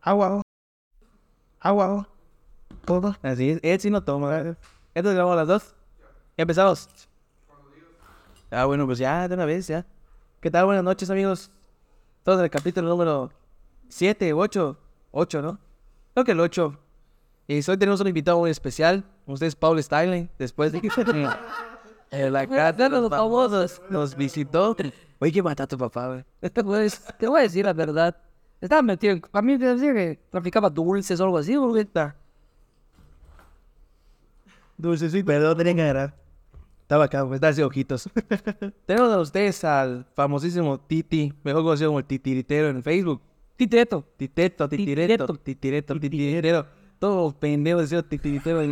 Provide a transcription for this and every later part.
Agua. Agua. Todo. Así es, él sí no toma. Entonces grabamos las dos. Ya empezamos. Ah, bueno, pues ya, de una vez, ya. ¿Qué tal? Buenas noches, amigos. Todos en el capítulo número 7 u 8. 8, ¿no? Creo que el 8. Y hoy tenemos un invitado muy especial. Ustedes, Paul Styling. Después de que en la casa de los famosos nos visitó. Oye, ¿qué mata a tu papá, güey? Pues, te voy a decir la verdad. Estaba metido en... A mí me decía que traficaba dulces o algo así, güey. Dulcecito. Perdón, tenía que agarrar. Estaba acá, pues, darse ojitos. Tenemos a ustedes al famosísimo Titi, mejor conocido como el Titiritero en Facebook. Titeto. Titeto, titireto, titireto, titiretero. Todos pendejos diciendo titiritero.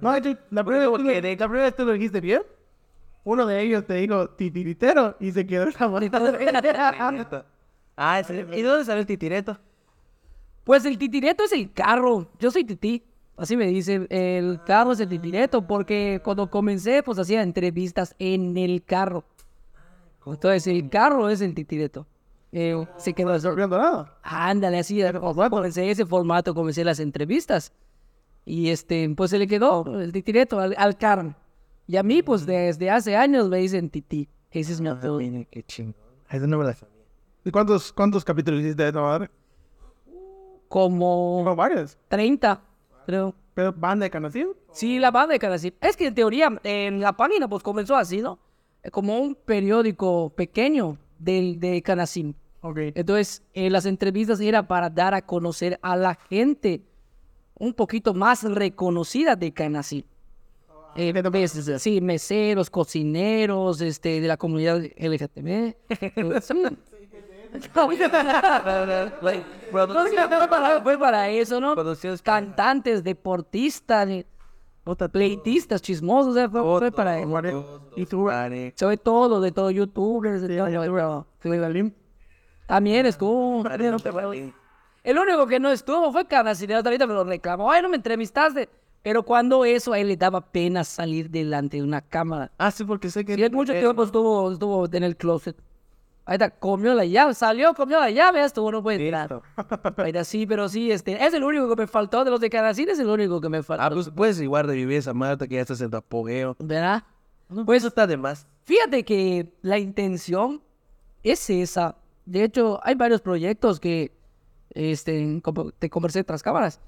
No, la primera, vez que- la primera vez tú lo dijiste bien. Uno de ellos te dijo titiritero y se quedó en la bonita. Ah, ¿es- ¿y dónde sale el titireto? Pues el titireto es el carro. Yo soy tití. Así me dicen. El carro es el titireto porque cuando comencé, pues hacía entrevistas en el carro. Entonces el carro es el titireto. Eh, se quedó viendo nada. Ándale, así, comencé ese formato, comencé las entrevistas. Y este, pues se le quedó el titireto al, al carro. Y a mí, pues desde hace años me dicen tití. Ese es mi apodo. Qué chingón. Ese no me la sabía. ¿Y cuántos, cuántos capítulos hiciste de esta madre? Como Como varios. 30, creo. Pero banda de conocido. Sí, la banda de Canacip. Es que en teoría, en la página, pues comenzó así, ¿no? Eh, Como un periódico pequeño del, de Canacim. Ok. Entonces, eh, las entrevistas era para dar a conocer a la gente un poquito más reconocida de Canacim. Eh, mes- sí, meseros, cocineros, este, de la comunidad LGTB. para, fue para eso, ¿no? Cantantes, deportistas, eh, pleitistas, chismosos, fue, para eso. Y tú. Sobre todo, de todo, youtubers, También estuvo. El único que no estuvo fue Canacine, ahorita me lo reclamó. Ay, no me entrevistaste. Pero cuando eso, a él le daba pena salir delante de una cámara. Ah, sí, porque sé que... Y él mucho tiempo estuvo, estuvo en el closet. Está, comió la llave, salió, comió la llave, estuvo, no puede entrar. Está, sí, pero sí, este, es el único que me faltó de los de Canacine, es el único que me faltó. Ah, pues puedes igual revivir esa Marta que ya estás en tu apogeo. ¿Verdad? Pues eso está de más. Fíjate que la intención es esa. De hecho, hay varios proyectos que este, te conversé tras cámaras,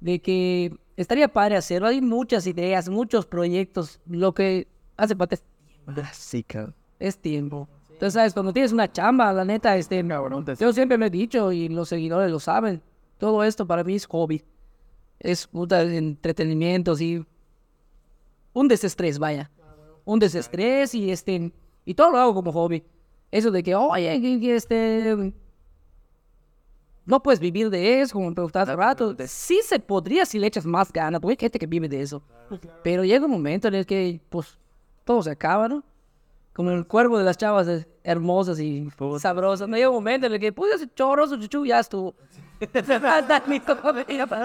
de que estaría padre hacerlo. Hay muchas ideas, muchos proyectos. Lo que hace falta es, Ah, Sí, cabrón. es tiempo. Entonces, ¿sabes? Cuando tienes una chamba, la neta, este, yo siempre me he dicho y los seguidores lo saben. Todo esto para mí es hobby. Es puta entretenimiento, sí. Un desestrés, vaya. Un desestrés y este. Y todo lo hago como hobby. Eso de que, oye, que- que este. No puedes vivir de eso, como me preguntaste hace rato. Sí se podría si le echas más ganas, porque hay gente que vive de eso. Pero llega un momento en el que, pues, todo se acaba, ¿no? Como el cuerpo de las chavas eh, hermosas y sabrosas. No llega un momento en el que, pues, ese chorroso chuchu ya estuvo.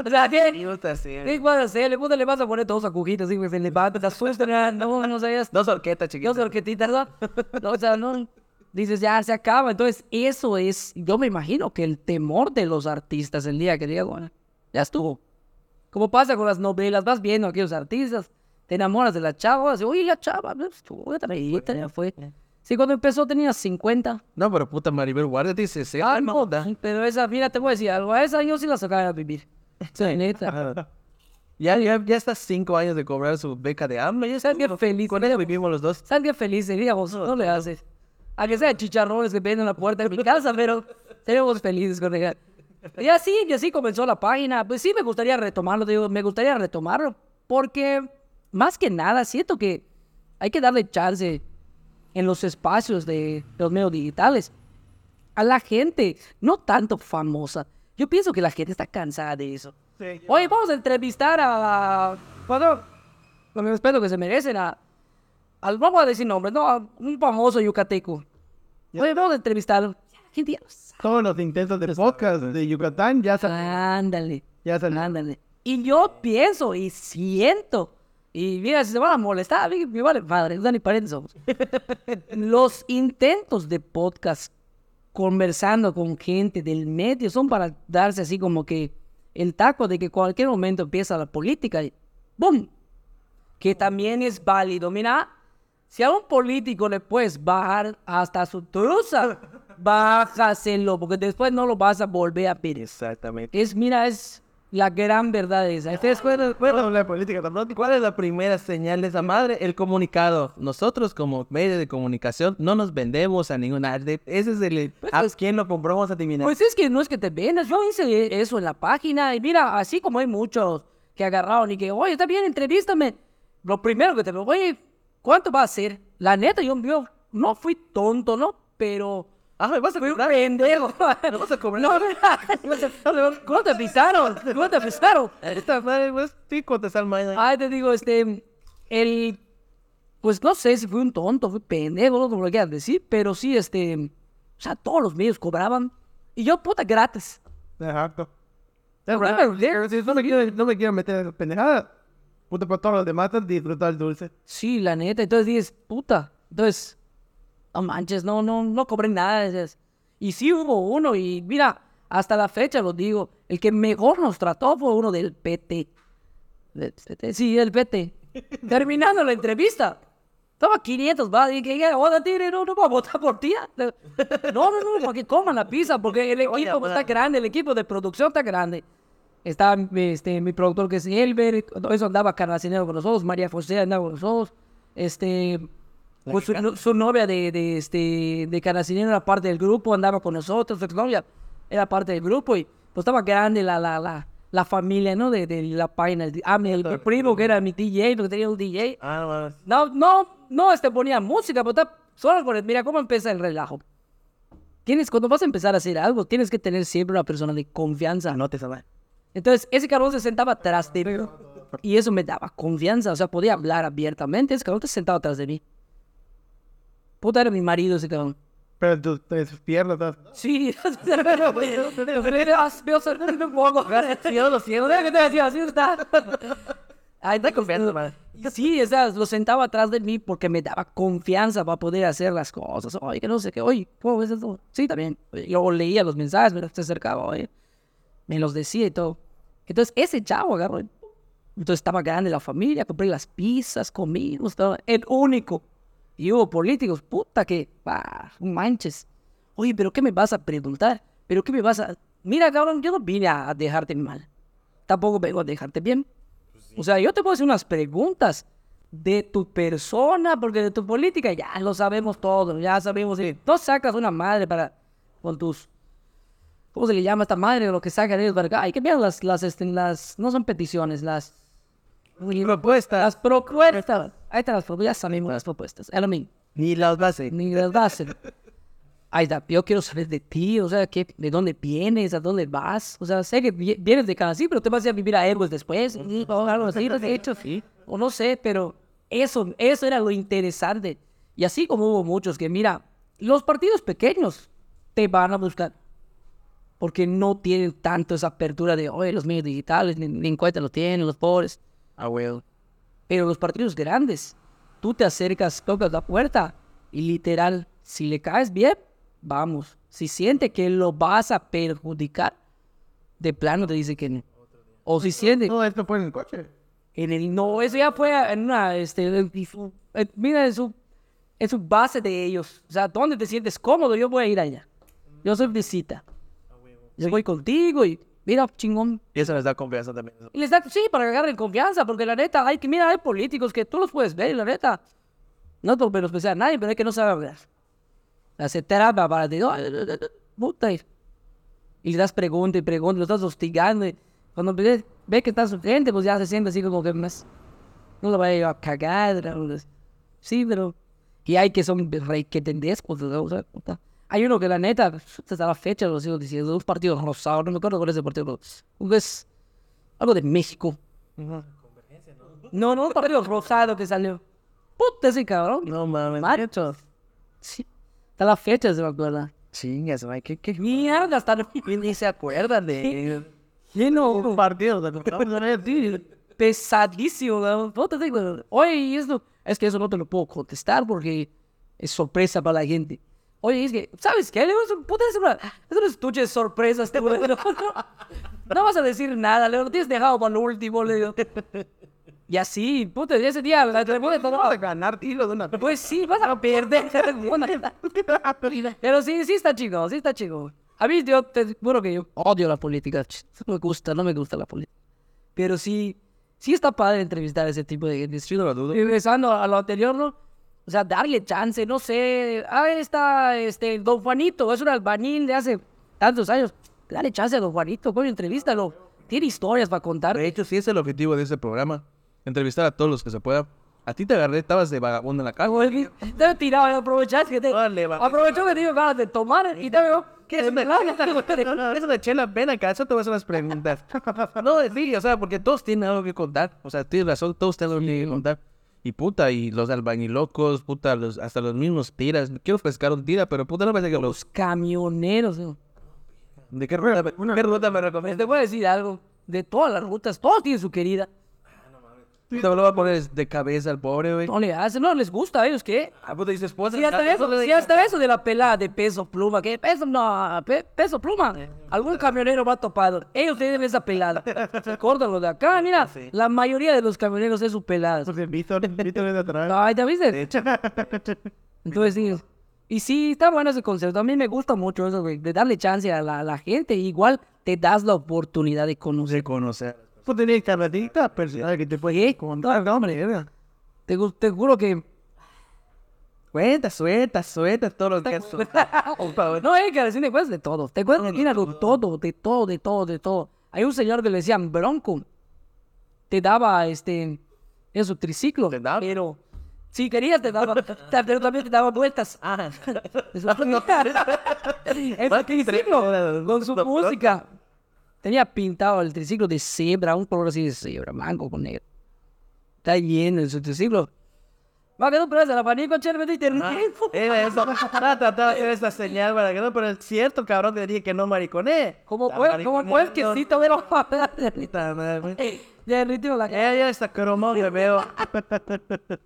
O sea, ¿qué? ¿Qué vas a hacer? Le puta, le vas a poner todos agujitos, así, que se levanta, te asustan, no, no sabías. Dos orquetas, Dos chiquitos. orquetitas, ¿no? No, o sea, no. Dices, ya se acaba. Entonces, eso es, yo me imagino que el temor de los artistas el día que diga, bueno, ya estuvo. Como pasa con las novelas, vas viendo a aquellos artistas, te enamoras de la chava, así, oye, la chava, pues, estuvo, ya ya fue. Sí, cuando empezó tenía 50. No, pero puta Maribel Guardia dice, se Ah, no, pero esa, mira, te voy a decir algo, a esa yo sí la sacaba a vivir. Sí, neta. Ya, ya, ya está cinco años de cobrar su beca de hambre. Ya está bien feliz. Con ella vivimos los dos. Salga feliz, seríamos, no le haces. A que sea chicharrones que venden en la puerta de mi casa, pero seremos felices con ella. Y así, y así comenzó la página. Pues sí, me gustaría retomarlo, digo, me gustaría retomarlo, porque más que nada siento que hay que darle chance en los espacios de los medios digitales a la gente, no tanto famosa. Yo pienso que la gente está cansada de eso. Oye, vamos a entrevistar a... Bueno, con el respeto que se merecen a... al- vamos a decir nombres, ¿no? A un famoso yucateco. Oye, vamos a entrevistarlo. Gente. Todos los intentos de podcast de Yucatán ya salen. Ándale. Ya salen. Ándale. Y yo pienso y siento. Y mira, si se van a molestar, me vale madre, no ni parientes somos. Los intentos de podcast conversando con gente del medio, son para darse así como que el taco de que cualquier momento empieza la política y ¡boom! Que también es válido. Mira, si a un político le puedes bajar hasta su truza, bájaselo, porque después no lo vas a volver a pedir. Exactamente. Es, mira, es la gran verdad esa. ¿Ustedes pueden, pueden hablar de política? ¿Cuál es la primera señal de esa madre? El comunicado. Nosotros como medio de comunicación no nos vendemos a ninguna. Ese es el... ¿A quién lo compramos a adivinar? Pues es que no es que te vendas. Yo hice eso en la página y mira, así como hay muchos que agarraron y que, oye, está bien, entrevístame. Lo primero que te digo, oye, ¿cuánto va a ser? La neta, yo, yo no fui tonto, ¿no? Pero ah, me vas a fui un cobrar. pendejo. Me vas a cobrar. No, no, ¿cómo te avisaron? ¿Cómo te avisaron? Esta madre, pues, sí, contestar mal. Ay, te digo, este, el, pues no sé si fui un tonto, fui pendejo, no como lo quieras decir, pero sí, este, o sea, todos los medios cobraban y yo, puta, gratis. Exacto. No me quiero, no me quiero meter en pendejada, puta, por todos los demás disfrutar el dulce. Sí, la neta. Entonces dices, puta. Entonces, no manches, no, no, no cobré nada. Y sí hubo uno, y mira, hasta la fecha lo digo, el que mejor nos trató fue uno del PT. Del PT, Sí, el PT. Terminando la entrevista. Estaba 500, va, y que oda, tire, no, no voy a votar por ti. No, no, no, para que coman la pizza, porque el equipo está grande, el equipo de producción está grande. Está este, mi productor que es Elber, todo eso andaba Carnacinero con nosotros, María José andaba con nosotros, este, pues su, su novia de, de, este, de Carnacinero era parte del grupo, andaba con nosotros, su novia era parte del grupo y pues estaba grande la, la, la, la familia, ¿no? De, de la página. Ah, mi, el, primo que era mi DJ, porque tenía un DJ. Ah, no. No, no, no, este ponía música, pero está solo con el, mira cómo empieza el relajo. Tienes, cuando vas a empezar a hacer algo, tienes que tener siempre una persona de confianza. No te sabes. Entonces, ese cabrón se sentaba atrás de mí. Y eso me daba confianza. O sea, podía hablar abiertamente. Ese cabrón se sentaba atrás de mí. Puta, era mi marido ese cabrón. Pero tus tus piernas, Sí, veo salir un poco. Yo lo siento, ¿qué te decía? Así está. Ay, da confianza, man. Sí, o sea, lo sentaba atrás de mí porque me daba confianza para poder hacer las cosas. Oye, que no sé qué, oye, ¿cómo ves esto? Sí, también. Yo leía los mensajes, me se acercaba, oye, me los decía y todo. Entonces, ese chavo agarró. Entonces, estaba grande la familia, compré las pizzas, comimos, todo. El único. Y hubo políticos, puta que, bah, manches. Oye, pero ¿qué me vas a preguntar? ¿Pero qué me vas a...? Mira, cabrón, yo no vine a dejarte mal. Tampoco vengo a dejarte bien. O sea, yo te puedo hacer unas preguntas de tu persona, porque de tu política ya lo sabemos todo, ya sabemos. eh, No sacas una madre para con tus ¿cómo se le llama esta madre? Lo que sacan ellos para acá. Hay que ver las, las, este, las, no son peticiones, las Propuesta. las propuestas. Ahí están las propuestas, ya sabemos las propuestas. Es lo mismo. Ni las bases. Ni las bases. Ahí está, yo quiero saber de ti, o sea, ¿qué, ¿de dónde vienes? ¿A dónde vas? O sea, sé que vi- vienes de Canadá, pero te vas a ir a vivir a Héroes después, o algo así, ¿lo has hecho? Sí. O no sé, pero eso, eso era lo interesante. Y así como hubo muchos que, mira, los partidos pequeños te van a buscar. Porque no tienen tanto esa apertura de, oye, los medios digitales, ni, ni en cuenta lo tienen, los pobres. Ah, well. Pero los partidos grandes, tú te acercas, tocas la puerta y literal, si le caes bien, vamos. Si siente que lo vas a perjudicar, de plano te dice que no. O si siente Todo esto fue en el coche. en el no, eso ya fue en una, este, en su- en- mira en su, en su base de ellos. O sea, ¿dónde te sientes cómodo? Yo voy a ir allá. Yo soy visita. Yo voy contigo y mira, chingón, Y eso les da confianza también. y les da, sí, para que agarren confianza, porque la neta, hay que, mira, hay políticos que tú los puedes ver, y la neta, no por menospreciar a nadie, pero es que no saben hablar. Hace terapia para ti, "Ay, ay, ay, ay, puta, y le das pregunta y pregunta, lo estás hostigando, y cuando ve, ve que estás sufriente, pues ya se siente así como que más, no lo vaya a cagar, sí, pero, y hay que son rey que tendés, pues, o sea, puta. Hay uno que la neta, hasta la fecha lo sigo diciendo, un partido rosado, no me acuerdo cuál es el partido, es algo de México. No, no, un partido rosado que salió. Puta ese cabrón. No mames. Macho. Sí. Hasta la fecha se me acuerda. Chingas, man. ¿Qué, qué? Mierda, hasta. Ni se acuerdan de. Lleno. Partido, ver, sí. Pesadísimo, ¿no? Puta, digo, Oye, y esto... Es que eso no te lo puedo contestar porque es sorpresa para la gente. Oye, es que, ¿sabes qué? Le un- puta, es una, un estuche de sorpresas, güey. No, no, vas a decir nada, le lo tienes dejado para lo último, le digo. Y así, puta, y ese día, la te puede Vamos a ganar tiro de una. Pues sí, vas a perder. Pero sí, sí está chico, sí está chico. A mí, yo te juro que yo odio la política. No me gusta, no me gusta la política. Pero sí, sí está padre entrevistar a ese tipo de gente. Sí, no lo dudo. Regresando a lo anterior, ¿no? O sea, darle chance, no sé. Ah, está este, Don Juanito, es un albañil de hace tantos años. Dale chance a Don Juanito, coño, entrevístalo. Tiene historias para contar. De hecho, sí es el objetivo de ese programa. Entrevistar a todos los que se pueda. A ti te agarré, estabas de vagabundo en la calle. Te he tirado, aprovechaste que te... Dale, va. Aprovechó que te dio ganas de tomar y te veo... ¿Qué es una no, eso de chela, ven acá, eso te voy a hacer unas preguntas. No, sí, o sea, porque todos tienen algo que contar. O sea, tienes razón, todos tienen algo que contar. Y puta, y los albañilocos, puta, los, hasta los mismos tiras. Quiero pescar un tira, pero puta, no me que los... Camioneros, ¿no? ¿De qué ruta, me- qué ruta me Te recomiendas? voy a decir algo. De todas las rutas, todos tienen su querida. Te lo voy a poner de cabeza al pobre, güey. No le hacen, no les gusta a ellos, ¿qué? Ah, puta, dices, esposa. Si hasta eso, si hasta eso de la pelada de peso pluma, ¿qué? Peso, no, pe- peso pluma. Algún camionero va topado. Ellos tienen esa pelada. Córtalo de acá, mira. La mayoría de los camioneros es su pelada. Porque Víctor, Víctor es de atrás. Ay, ¿te viste? Entonces sí. Y sí, está bueno ese concepto. A mí me gusta mucho eso, güey, de darle chance a la, a la gente. Igual te das la oportunidad de conocer. De conocer. Tú tenías carretita personal que te puedes contar, no, hombre. verga. Te, te juro que... Cuenta, suelta, suelta todo lo que es. No, es que a decir de todo. Te cuento, mira, de todo, de todo, de todo, de todo. Hay un señor que le decían Bronco. Te daba, este, eso, triciclo. ¿Te daba? Pero, si querías, te daba, pero también te daba vueltas. Ah. El triciclo, con su música. Tenía pintado el triciclo de cebra, un color así de cebra, blanco con negro. Está lleno en su triciclo. Va a quedar presa la abanico, che, me diste Era eso. Estaba tratando de hacer esta señal para que no, pero es cierto, cabrón, te dije que no mariconé. Como fue el mariconeando. quesito de los Puta madre, güey. Derritió la Ya, ya está cromado, me veo.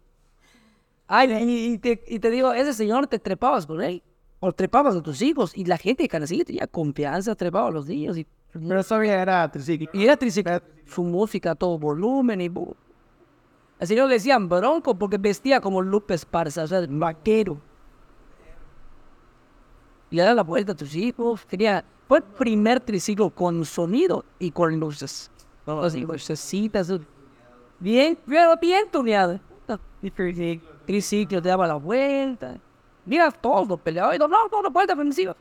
Ay, y, y te, y te digo, ese señor te trepabas con él. O trepabas a tus hijos. Y la gente de Canacillo tenía confianza, trepaba a los niños. Y, Pero todavía era triciclo. y era triciclo. Su música todo volumen y... señor le decían bronco porque vestía como Lupe Esparza, o sea, vaquero. Y le daba la vuelta a tus hijos. Tenía... Fue el primer triciclo con sonido y con luces. Así, lucecitas. Bien, pero bien tuneado. Triciclo te daba la vuelta. Mira todo peleado. Y no, no, la vuelta ofensiva.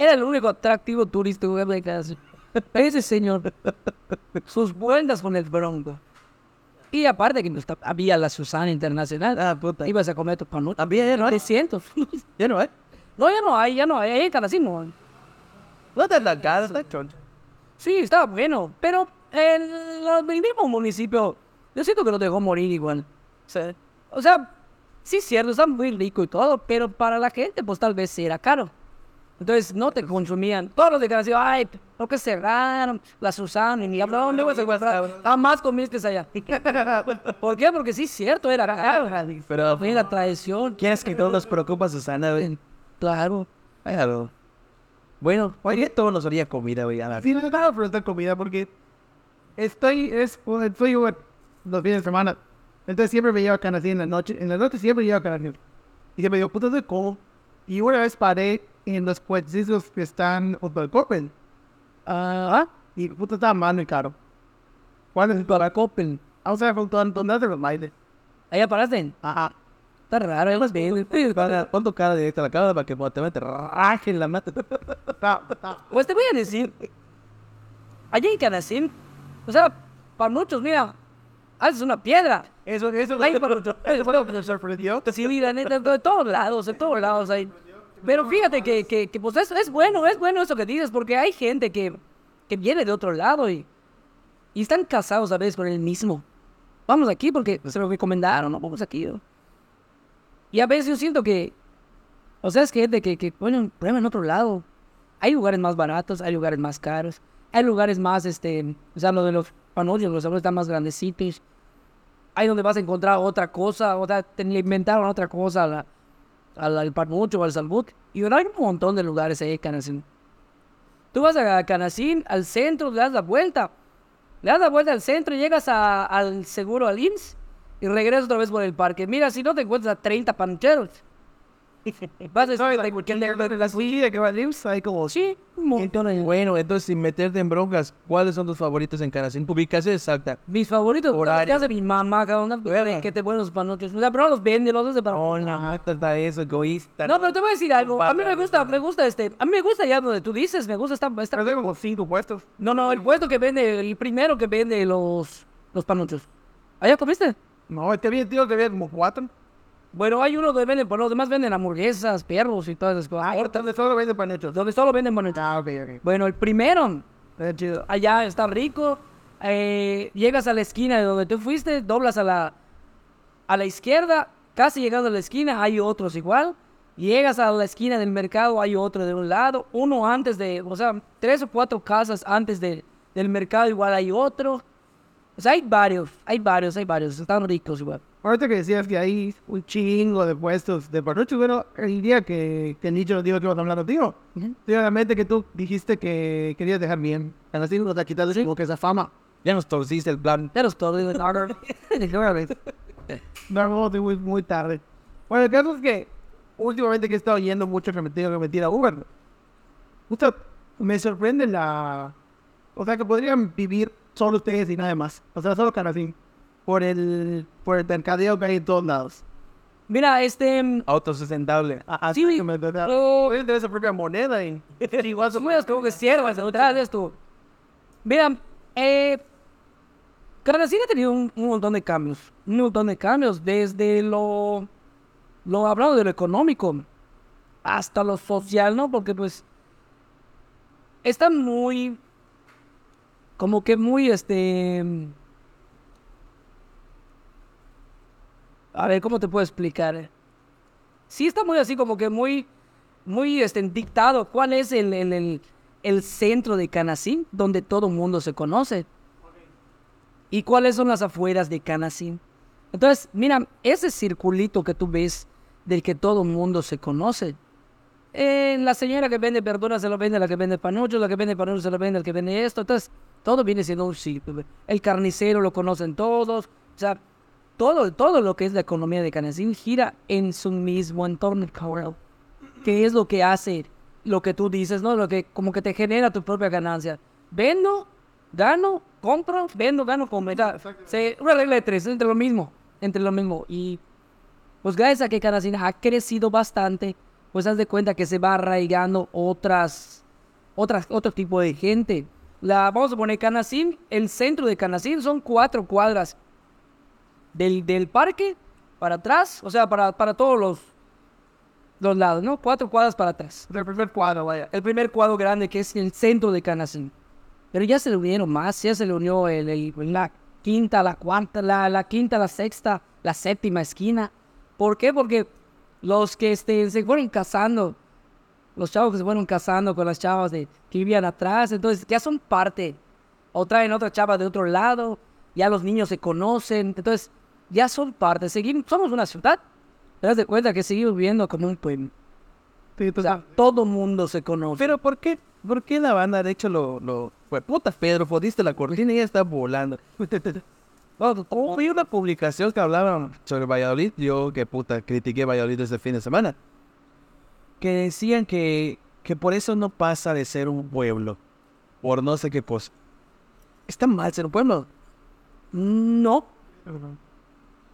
Era el único atractivo turístico que había casi. Ese señor. Sus vueltas con el bronco. Y aparte que no está- había la Susana Internacional. Ah, puta. Ibas a comer tu panuta. También, ya no hay. 300. Ya no hay. no, ya no hay, ya no hay. Ahí en Canacín no. No te la está choncho. Sí, estaba bueno, pero el, mismo municipio, yo siento que lo dejó morir igual. O sea, sí es cierto, está muy rico y todo, pero para la gente pues tal vez sí era caro. Entonces no te consumían. Todos los de ay, lo que cerraron, la Susana, y ni hablaban, ¿dónde vas a encontrar? Jamás comiste allá. ¿Por qué? Porque sí es cierto, era caro. Pero, Fue la tradición. ¿quieres que todos nos preocupa, Susana, güey? Claro. Claro. Bueno, oye, todo nos haría comida, güey. Sí, no estaba esta comida porque estoy, es, estoy bueno, los fines de semana. Entonces siempre me llevo a Canacín en la noche. En la noche siempre llevo a Canacín. Y siempre digo, puta, de cómo. Y una vez paré en los puestos que están junto al Copen. Ah, Y puta, estaba más muy caro. ¿Cuál es para Copen? O sea, junto a Antonio de los Bailes. allá paraste. Ajá. Está raro, es más bien. Para- Ponto cara directa a la cara para que te mete raje en la mata. Está, está. Pues te voy a decir, allá en Canacín, o sea, para muchos, mira, haces una piedra. Eso, eso, eso lo que me sorprendió. Sí, mira, neta, de todos lados, de todos lados hay. Pero fíjate que, que, que, pues es, es bueno, es bueno eso que dices, porque hay gente que, que viene de otro lado y, y están casados a veces con el mismo. Vamos aquí porque se lo recomendaron, no vamos aquí. ¿no? Y a veces yo siento que, o sea, es gente que, que bueno, prueba en otro lado. Hay lugares más baratos, hay lugares más caros, hay lugares más, este, o sea, lo de los panollos, los sabores están más grandecitos. Hay donde vas a encontrar otra cosa, o sea, te inventaron otra cosa. Al, al Panucho, al Salbut. Y hay un montón de lugares ahí en Canacín. Tú vas a Canacín, al centro, le das la vuelta. Le das la vuelta al centro llegas al seguro, al IMSS, y regresas otra vez por el parque. Mira, si no te encuentras a 30 panucheros. Vas a estar ahí porque la subida que va a hay como Sí, ahí. Bueno, entonces sin meterte en broncas, ¿cuáles son tus favoritos en Canacín? Ubicación exacta. Mis favoritos, Horario. hace mi mamá, cabrón. Que te ponen los panuchos. O sea, pero no los vende, los hace para... No, no, está eso, egoísta. No, pero te voy a decir algo. A mí me gusta, me gusta este. A mí me gusta ya donde tú dices, me gusta esta. esta- Pero tengo cinco puestos. no, no, el puesto que vende, el primero que vende los, los panuchos. ¿Allá comiste? No, este bien, tío, te había como cuatro. Bueno, hay uno que venden, pero los demás venden hamburguesas, perros y todas esas cosas. Ah, ahorita de solo vende panechos. Donde solo venden panuchos. Ah, ok, ok. Bueno, el primero, Está chido. allá está rico. eh, llegas a la esquina de donde tú fuiste, doblas a la, a la izquierda, casi llegando a la esquina, hay otros igual. Llegas a la esquina del mercado, hay otro de un lado, uno antes de, o sea, tres o cuatro casas antes de, del mercado, igual hay otro. O sea, hay varios, hay varios, hay varios, están ricos igual. Ahorita que decías que hay un chingo de puestos de panuchos, bueno, el día que, que Nicho nos dijo que íbamos a hablar contigo, sí, obviamente que tú dijiste que querías dejar bien. En así nos ha quitado como que esa fama. Ya nos torciste el plan. Pero es todo, digo, No, no, muy, muy tarde. Bueno, el caso es que últimamente que he estado yendo mucho que me tengo que meter a Uber. Justo me sorprende la... O sea, que podrían vivir solo ustedes y nada más. O sea, solo Canacín. Por el, por el mercadeo que hay en todos lados. Mira, este, Autosustentable. Así Sí, que me pero- su propia moneda y... Igual Son como que siervas detrás de esto. Mira, eh, Canacín ha tenido un, un montón de cambios. Un montón de cambios. Desde lo, lo hablado de lo económico hasta lo social, ¿no? Porque pues está muy, como que muy, este... A ver, ¿cómo te puedo explicar? Sí está muy así, como que muy, muy este, dictado. ¿Cuál es el, el, el, el centro de Canacín donde todo el mundo se conoce? ¿Y cuáles son las afueras de Canacín? Entonces, mira, ese circulito que tú ves del que todo el mundo se conoce. Eh, la señora que vende verduras se lo vende la que vende panuchos, la que vende panuchos se lo vende al que vende esto. Entonces, todo viene siendo un círculo. El carnicero lo conocen todos. O sea, todo, todo lo que es la economía de Canacín gira en su mismo entorno, cabrón. ¿Qué es lo que hace lo que tú dices, no? Lo que como que te genera tu propia ganancia. Vendo, gano, compro, vendo, gano, compro. Se- una regla de tres, entre lo mismo, entre lo mismo. Y pues gracias a que Canacín ha crecido bastante, pues haz de cuenta que se va arraigando otras, otras, otro tipo de gente. La, vamos a poner Canacín, el centro de Canacín son cuatro cuadras del, del parque para atrás, o sea, para, para todos los, los lados, ¿no? Cuatro cuadras para atrás. El primer cuadro, vaya. El primer cuadro grande que es el centro de Canacín. Pero ya se le unieron más, ya se le unió el, el- la quinta, la cuarta, la, la quinta, la sexta, la séptima esquina. ¿Por qué? Porque los que este, se fueron casando, los chavos que se fueron casando con las chavas de, que vivían atrás, entonces ya son parte. O traen otra chava de otro lado, ya los niños se conocen, entonces ya son parte. Seguimos, somos una ciudad. Te das de cuenta que seguimos viviendo como un pueblo. Sí, tú O sea, todo mundo se conoce. Pero ¿por qué? ¿Por qué la banda de hecho lo... lo... Pues puta Pedro, fodiste la cortina y ya está volando. No, oh, vi una publicación que hablaban sobre Valladolid, yo que puta critiqué Valladolid este fin de semana, que decían que, que por eso no pasa de ser un pueblo, por no sé qué cosa. Está mal ser un pueblo, No,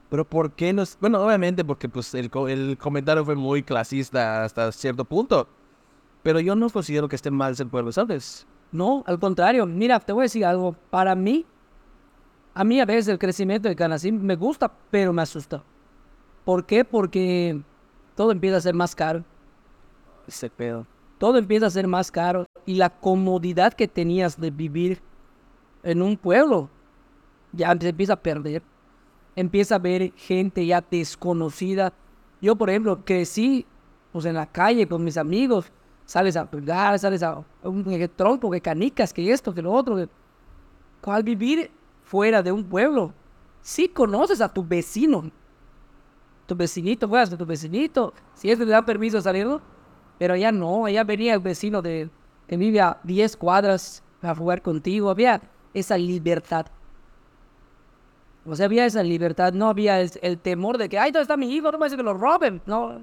pero ¿por qué no? es- Bueno, obviamente porque pues el, el comentario fue muy clasista hasta cierto punto, pero yo no considero que esté mal ser pueblo, ¿sabes? no, al contrario. Mira, te voy a decir algo. Para mí, a mí a veces el crecimiento de Canacín me gusta, pero me asusta. ¿Por qué? Porque todo empieza a ser más caro. Ese pedo. Todo empieza a ser más caro. Y la comodidad que tenías de vivir en un pueblo ya se empieza a perder. Empieza a ver gente ya desconocida. Yo, por ejemplo, crecí pues, en la calle con mis amigos. Sales a jugar, sales a un que tronco, que canicas, que esto, que lo otro. Que... Al vivir fuera de un pueblo, sí conoces a tu vecino. tu vecinito, juegas con tu vecinito, si es que le dan permiso de salir, ¿no? Pero allá no, allá venía el vecino de, que vive a 10 cuadras a jugar contigo, había esa libertad. O sea, había esa libertad, no había el, temor de que, ay, ¿dónde está mi hijo? No me dice que lo roben. No.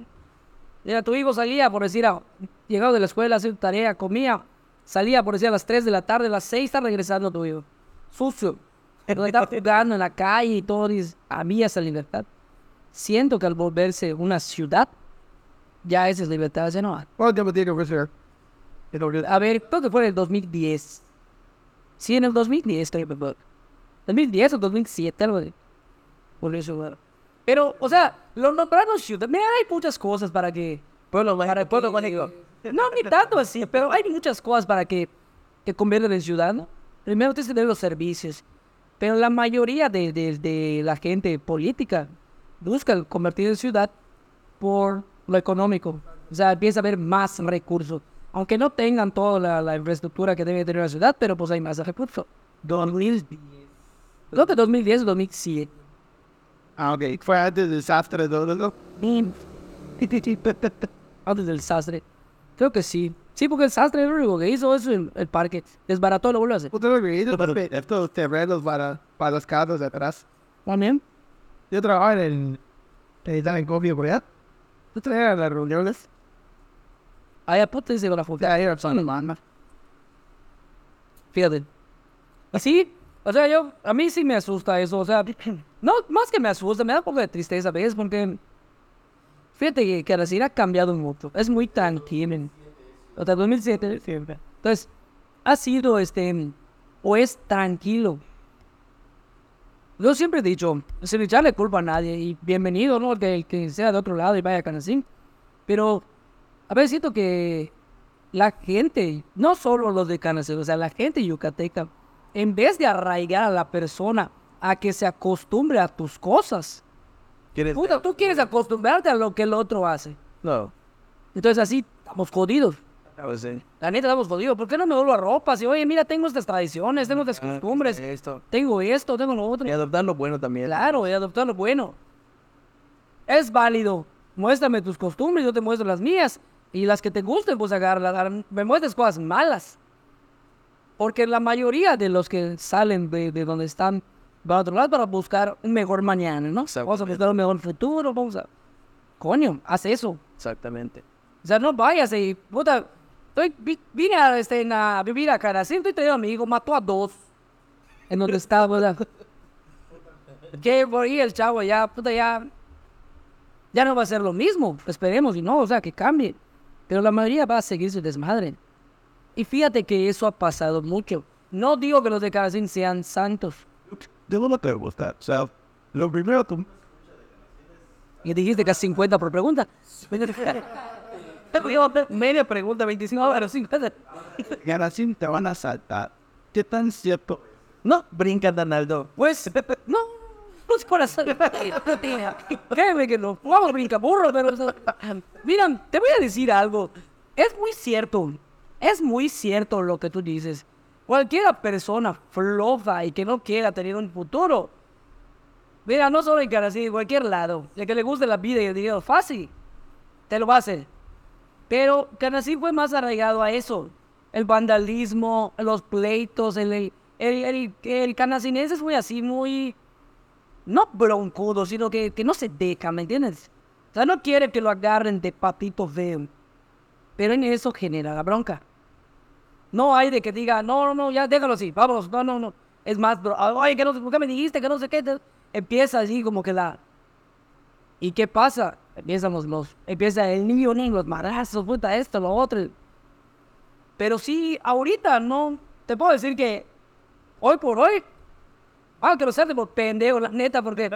Mira, tu hijo salía, por decir, a- llegado de la escuela, hacía tarea, comía, salía, por decir, a las 3 de la tarde, a las 6 está regresando tu hijo. Sucio. No está jugando en la calle y todo, dices, había esa libertad. Siento que al volverse una ciudad, ya esa es libertad, ya no hay. ¿Cuánto tiempo tiene que? El orden- A ver, creo que fue en el 2010. Sí, en el 2010, creo que fue. 2010 o 2007, algo de. Por eso, bueno. Pero, o sea, lo nombraron ciudad. Mira, hay muchas cosas para que. Pueblo. Para Pueblo que- mágico. No, ni tanto así, pero hay muchas cosas para que, que conviertan en ciudad, ¿no? Primero tienes que tener los servicios. Pero la mayoría de, de, de la gente política busca convertir en ciudad por lo económico. O sea, empieza a haber más recursos. Aunque no tengan toda la, la infraestructura que debe tener la ciudad, pero pues hay más recursos. 2010. Creo que 2010 o 2007. Ah, ok. Fue antes del desastre eso. Antes del sastre. Creo que sí. Sí, porque el sastre es lo único que hizo eso el, el parque. Desbarató lo vuelve a hacer. Estos terrenos para, para los carros de atrás. También. Yo trabajaba en el... En el en Copia por allá. ¿Tú traías las reuniones? Ahí apúntense con la foto. Son hermano. Fíjate. Así, o sea, yo, a mí sí me asusta eso, o sea, no, más que me asusta, me da un poco de tristeza a veces porque, fíjate que, que Brasil ha cambiado mucho, es muy tranquilo. O sea, 2007 siempre. Entonces, ha sido, este, o es tranquilo. Yo siempre he dicho, sin echarle culpa a nadie, y bienvenido, ¿no? Que, el que sea de otro lado y vaya a Canacín. Pero, a veces siento que la gente, no solo los de Canacín, o sea, la gente yucateca, en vez de arraigar a la persona a que se acostumbre a tus cosas, puta, tú quieres acostumbrarte a lo que el otro hace. No. Entonces así estamos jodidos. Sí. La neta estamos jodidos. ¿Por qué no me vuelvo a ropa? Si, oye, mira, tengo estas tradiciones, tengo estas costumbres, Esto. tengo esto, tengo lo otro. Y adoptar lo bueno también. Claro, y adoptar lo bueno. Es válido. Muéstrame tus costumbres, yo te muestro las mías. Y las que te gusten, pues agarra. Me muestres cosas malas. Porque la mayoría de los que salen de, de donde están van a otro lado para buscar un mejor mañana, ¿no? Vamos a buscar un mejor futuro, vamos a... Coño, haz eso. Exactamente. O sea, no vayas y, puta, estoy, vi- vine a, este, a vivir a Canacín, estoy teniendo amigo, mató a dos en donde estaba, ¿verdad? que por ahí el chavo ya, puta, ya, ya no va a ser lo mismo, esperemos y no, o sea, que cambie. Pero la mayoría va a seguir su desmadre. Y fíjate que eso ha pasado mucho. No digo que los de Canacín sean santos. ¿De dónde te gusta? O sea, lo primero tú... Y dijiste que es 50 por pregunta. Media pregunta, 25 pero sí. Garacín te van a saltar. ¿Qué tan cierto? No, brinca Donaldo. Pues, no, no es corazón. Créeme que no. Vamos, brinca burro, pero. Mira, te voy a decir algo. Es muy cierto. Es muy cierto lo que tú dices. Cualquiera persona floja y que no quiera tener un futuro. Mira, no solo en Canacín, en cualquier lado. El que le guste la vida y el dinero fácil, te lo va a hacer. Pero Canacín fue más arraigado a eso. El vandalismo, los pleitos, el, el, el, el, canacinense muy así, muy... No broncudo, sino que, que no se deja, ¿me entiendes? O sea, no quiere que lo agarren de patito feo. Pero en eso genera la bronca. No hay de que diga, no, no, no, ya déjalo así, vamos, no, no, no. Es más, bro, que no, ¿por qué me dijiste que no sé qué? Empieza así como que la... ¿Y qué pasa? Los, empieza el niño, niño, los madrazos, puta, esto, lo otro. Pero sí, ahorita no, te puedo decir que hoy por hoy, ah, que lo sé por pendejo, la neta, porque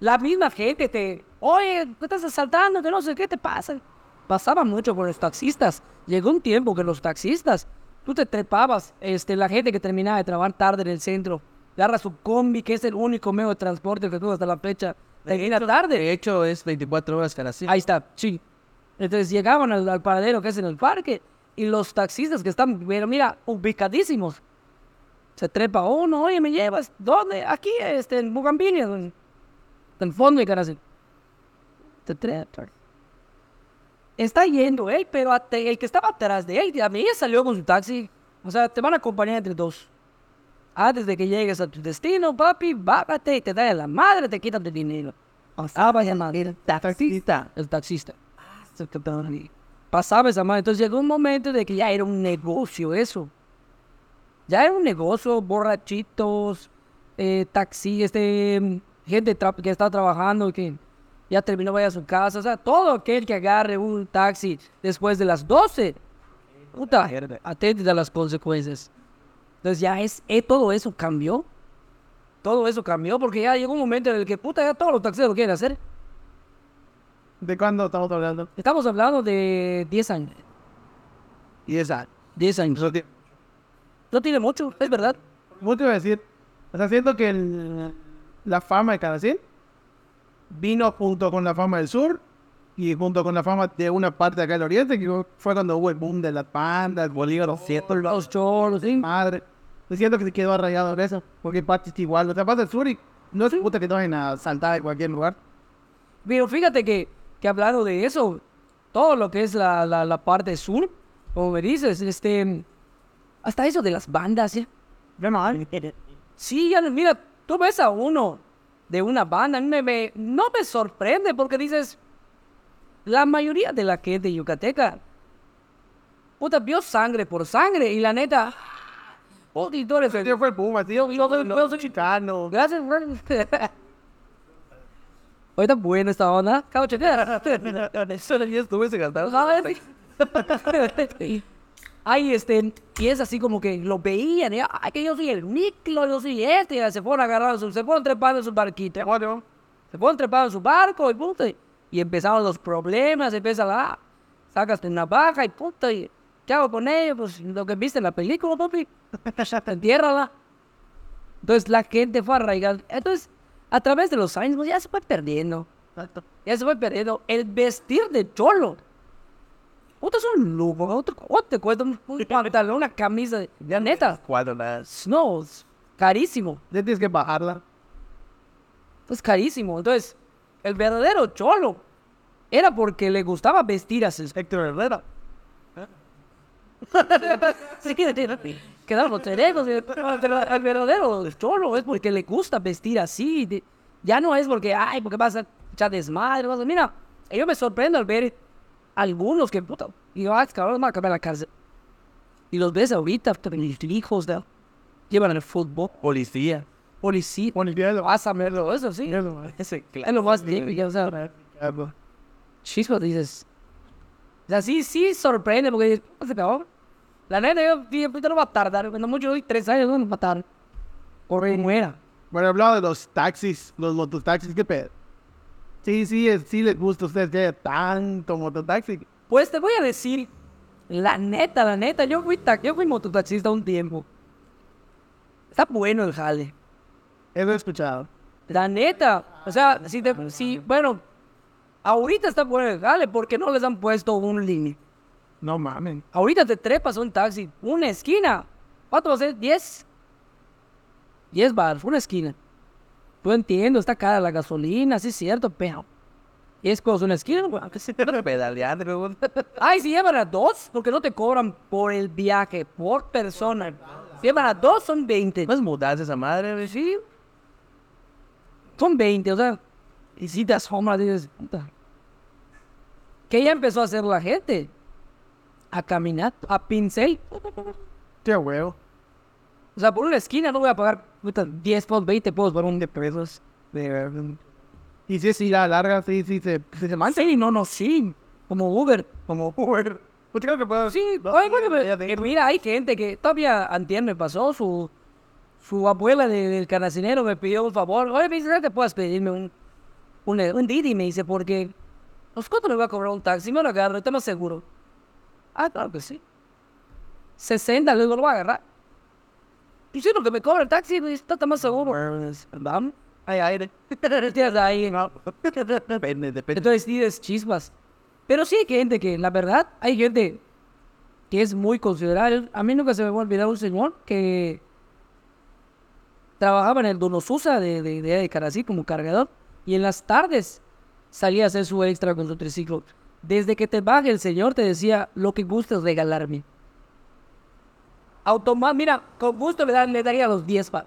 la misma gente te, oye, ¿qué estás asaltando? Que no sé qué te pasa. Pasaba mucho con los taxistas. Llegó un tiempo que los taxistas, tú te trepabas, este, la gente que terminaba de trabajar tarde en el centro, agarra su combi, que es el único medio de transporte que tuvo hasta la fecha, termina tarde. De hecho, es 24 horas Canacín. Ahí está, sí. Entonces llegaban al, al paradero que es en el parque y los taxistas que están, pero mira, ubicadísimos. Se trepa uno, oye, ¿me llevas? ¿Dónde? Aquí, este, en Bugambini, en en el fondo de Canacín. te trata. Está yendo él, pero el que estaba atrás de él, a mí ya salió con su taxi. O sea, te van a acompañar entre dos. Antes de que llegues a tu destino, papi, bájate y te da la madre, te quitan tu dinero. Pasaba esa madre, el taxista. El taxista. Pasaba esa madre. Entonces llegó un momento de que ya era un negocio eso. Ya era un negocio, borrachitos, eh, taxi, este, gente que está trabajando, que ya terminó, vaya a su casa. O sea, todo aquel que agarre un taxi después de las 12, puta, atente a las consecuencias. Entonces ya es, eh, todo eso cambió. Todo eso cambió porque ya llegó un momento en el que, puta, ya todos los taxistas lo quieren hacer. ¿De cuándo estamos hablando? Estamos hablando de 10 años. Y esa. 10 años. Eso tiene- No tiene mucho, es verdad. ¿Cómo te iba a decir? O sea, siento que el- la fama de Canacín vino junto con la fama del sur y junto con la fama de una parte de acá del oriente, que fue cuando hubo el boom de las pandas, Bolívar, cierto, Los choros, sí. madre. Yo siento que se quedó arraigado en eso, porque partes que igual, o sea, parte del sur y no es puta que te vayan a saltar en cualquier lugar. Pero fíjate que, que hablando de eso, todo lo que es la, la, la parte sur, como me dices, este, hasta eso de las bandas, ¿ya? Sí, ya, mira, tú ves a uno de una banda, a mí me, me- no me sorprende porque dices, la mayoría de la gente yucateca, puta, vio sangre por sangre y la neta, eres el- Tío, fue el Puma, tío. yo soy- yo soy chicano. Gracias, bro. Ahorita buena esta onda. Cabo chequear. Eso ya estuve se gastado. Ay, este, y es así como que lo veían, y, ay, que yo soy el Niclo, yo soy este, y se fueron agarrando, se fueron trepando en su barquito, se fueron trepando en su barco, y puta, y, empezaron los problemas, empieza la, sacas una navaja, y puta, y, ¿qué hago con ellos? Pues lo que viste en la película, papi, entiérrala. Entonces la gente fue arraigando, entonces, a través de los años, pues ya se fue perdiendo, ya se fue perdiendo el vestir de cholo. Puta, es un lujo. ¿Cuánto cuánto te cuesta un, un pantalón, una camisa? de- Ya, neta. Cuatro. No, carísimo. Ya tienes que bajarla. Es carísimo. Entonces, el verdadero cholo era porque le gustaba vestir así. Héctor Herrera. Sí, que- que- Quedaron los telegos. El, verdadero cholo es porque le gusta vestir así. ya no es porque, ay, porque vas a echar desmadre. vas a- Mira, yo me sorprendo al ver algunos que, puta, y yo, ay, cabrón, van a cambiar la cárcel. Y los ves ahorita, hijos de... Llevan el fútbol, Policía. policía, Bonifiado. pásamelo, eso sí. Ese Es lo más limpio, o sea, chispas, dices. O sea, sí, sí sorprende porque "Puta, cabrón". La neta, yo dije, no va a tardar, cuando mucho hoy, tres años, no va a tardar. Corre y muera. Bueno, hablaba de los taxis, los mototaxis, ¿qué pedo? Sí, sí, sí les gusta a ustedes que haya tanto mototaxi. Pues te voy a decir, la neta, la neta, yo fui, yo fui mototaxista un tiempo. Está bueno el jale. Eso he escuchado. La neta, o sea, si, te, si bueno, ahorita está bueno el jale porque no les han puesto un límite. No mamen. Ahorita te trepas un taxi, una esquina. ¿Cuánto va a ser? ¿10? 10 bar, una esquina. Yo entiendo, está cara la gasolina, sí es cierto, pero... Es cosa una esquina. Pedaleando. Ay, si llevan a dos, porque no te cobran por el viaje, por persona. Si llevan a dos, son 20. No es mudarse esa madre. Sí. Son 20, o sea. Y si te asombras, dices, puta. ¿Qué ya empezó a hacer la gente? A caminar, a pincel. Qué huevo. O sea, por una esquina no voy a pagar puta, 10 pesos, 20 pesos por un de pesos. Y si es ir a larga, sí, sí, se, se mancha. Sí, no, no, sí. Como Uber. Como Uber. Pues creo que puedo. Sí, oye, bueno, eh, mira, hay gente que todavía antier me pasó, su, su abuela de- del canacinero me pidió un favor. Oye, me dice, ¿no te puedes pedirme un, un, un Didi? Me dice, porque, ¿los cuánto me va a cobrar un taxi? Me lo agarro, estoy más seguro. Ah, claro que sí. 60, luego lo voy a agarrar. Y si lo que me cobra el taxi, pues, está más seguro. Vamos. Hay aire. Tienes ahí. Depende, depende. Entonces dices chispas. Pero sí hay gente que, la verdad, hay gente que es muy considerable. A mí nunca se me va a olvidar un señor que trabajaba en el Donosusa de, de, de, de Carací como cargador. Y en las tardes salía a hacer su extra con su triciclo. Desde que te baje el señor te decía, lo que gustes regalarme. Automa mira, con gusto le, le daría los 10 pa.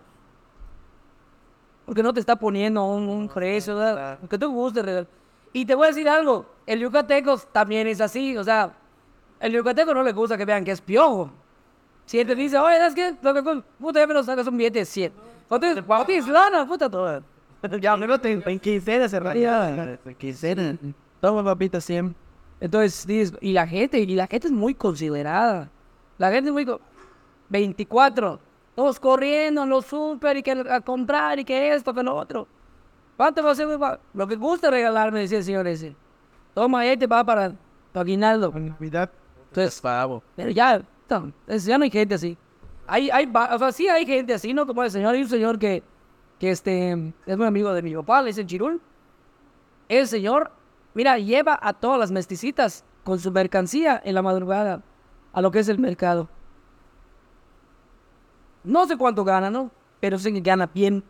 Porque no te está poniendo un, un precio, ¿verdad? Lo que tú gustes regalar. Y te voy a decir algo, el yucateco también es así, o sea, el yucateco no le gusta que vean que es piojo. Si él te dice, oye, ¿sabes qué? Lo que puta, ya me lo sacas un billete de 100. Cuando dices, "Cuando tienes lana, puta, todo. Ya, no tengo. En quincena se raya. En quincena. Toma, papita, 100. Entonces, y la gente, y la gente es muy considerada. La gente es muy... co- 24. Todos corriendo en los super y que a comprar y que esto, que lo otro. ¿Cuánto va a ser? pa- Lo que gusta regalarme, decía el señor ese. Toma, ahí te va para tu aguinaldo. Navidad. Entonces, Pavo. pero ya, ya no hay gente así. Hay, hay, o sea, sí hay gente así, ¿no? Como el señor, hay un señor que, que este, es muy amigo de mi papá, le dicen Chirul. El señor, mira, lleva a todas las mesticitas con su mercancía en la madrugada a lo que es el mercado. No sé cuánto gana, ¿no? Pero sé que gana bien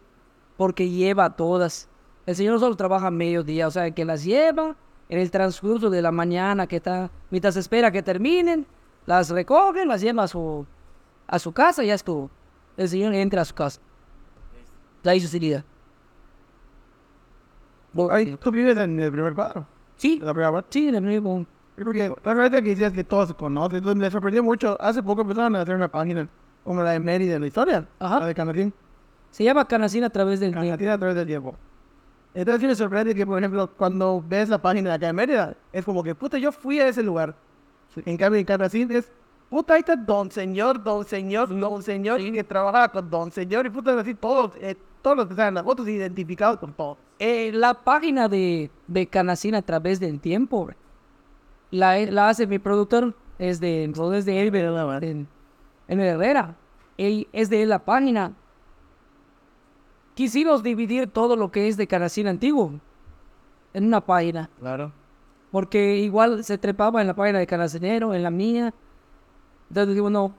porque lleva a todas. El señor solo trabaja mediodía, o sea, que las lleva en el transcurso de la mañana, que está, mientras espera que terminen, las recoge, las lleva a su, a su casa y ya estuvo. El señor entra a su casa. Ya hizo salida. Ay, tú vives en el primer cuadro. Sí, En la primera parte. sí, de nuevo. Porque la verdad que decías que todos se conocen. Entonces me sorprendió mucho. Hace poco empezaron a hacer una página como la de Mérida de la historia. Ajá. La de Canacín. Se llama Canacín a través del tiempo. Canacín a través del tiempo. Entonces sí me sorprende que, por ejemplo, cuando ves la página de acá de Mérida, es como que, puta, yo fui a ese lugar. En cambio, en Canacín es, puta, ahí está don señor, don señor, don señor, y que trabajaba con don señor, y puta, así todos, eh, todos los que salen en las fotos identificados con todo. Eh, la página de, de Canacín a través del tiempo la, la hace mi productor, es de, es de él, en, en Herrera. Él, es de él la página. Quisimos dividir todo lo que es de Canacín antiguo en una página. Claro. Porque igual se trepaba en la página de Canacinero, en la mía. Entonces digo, no,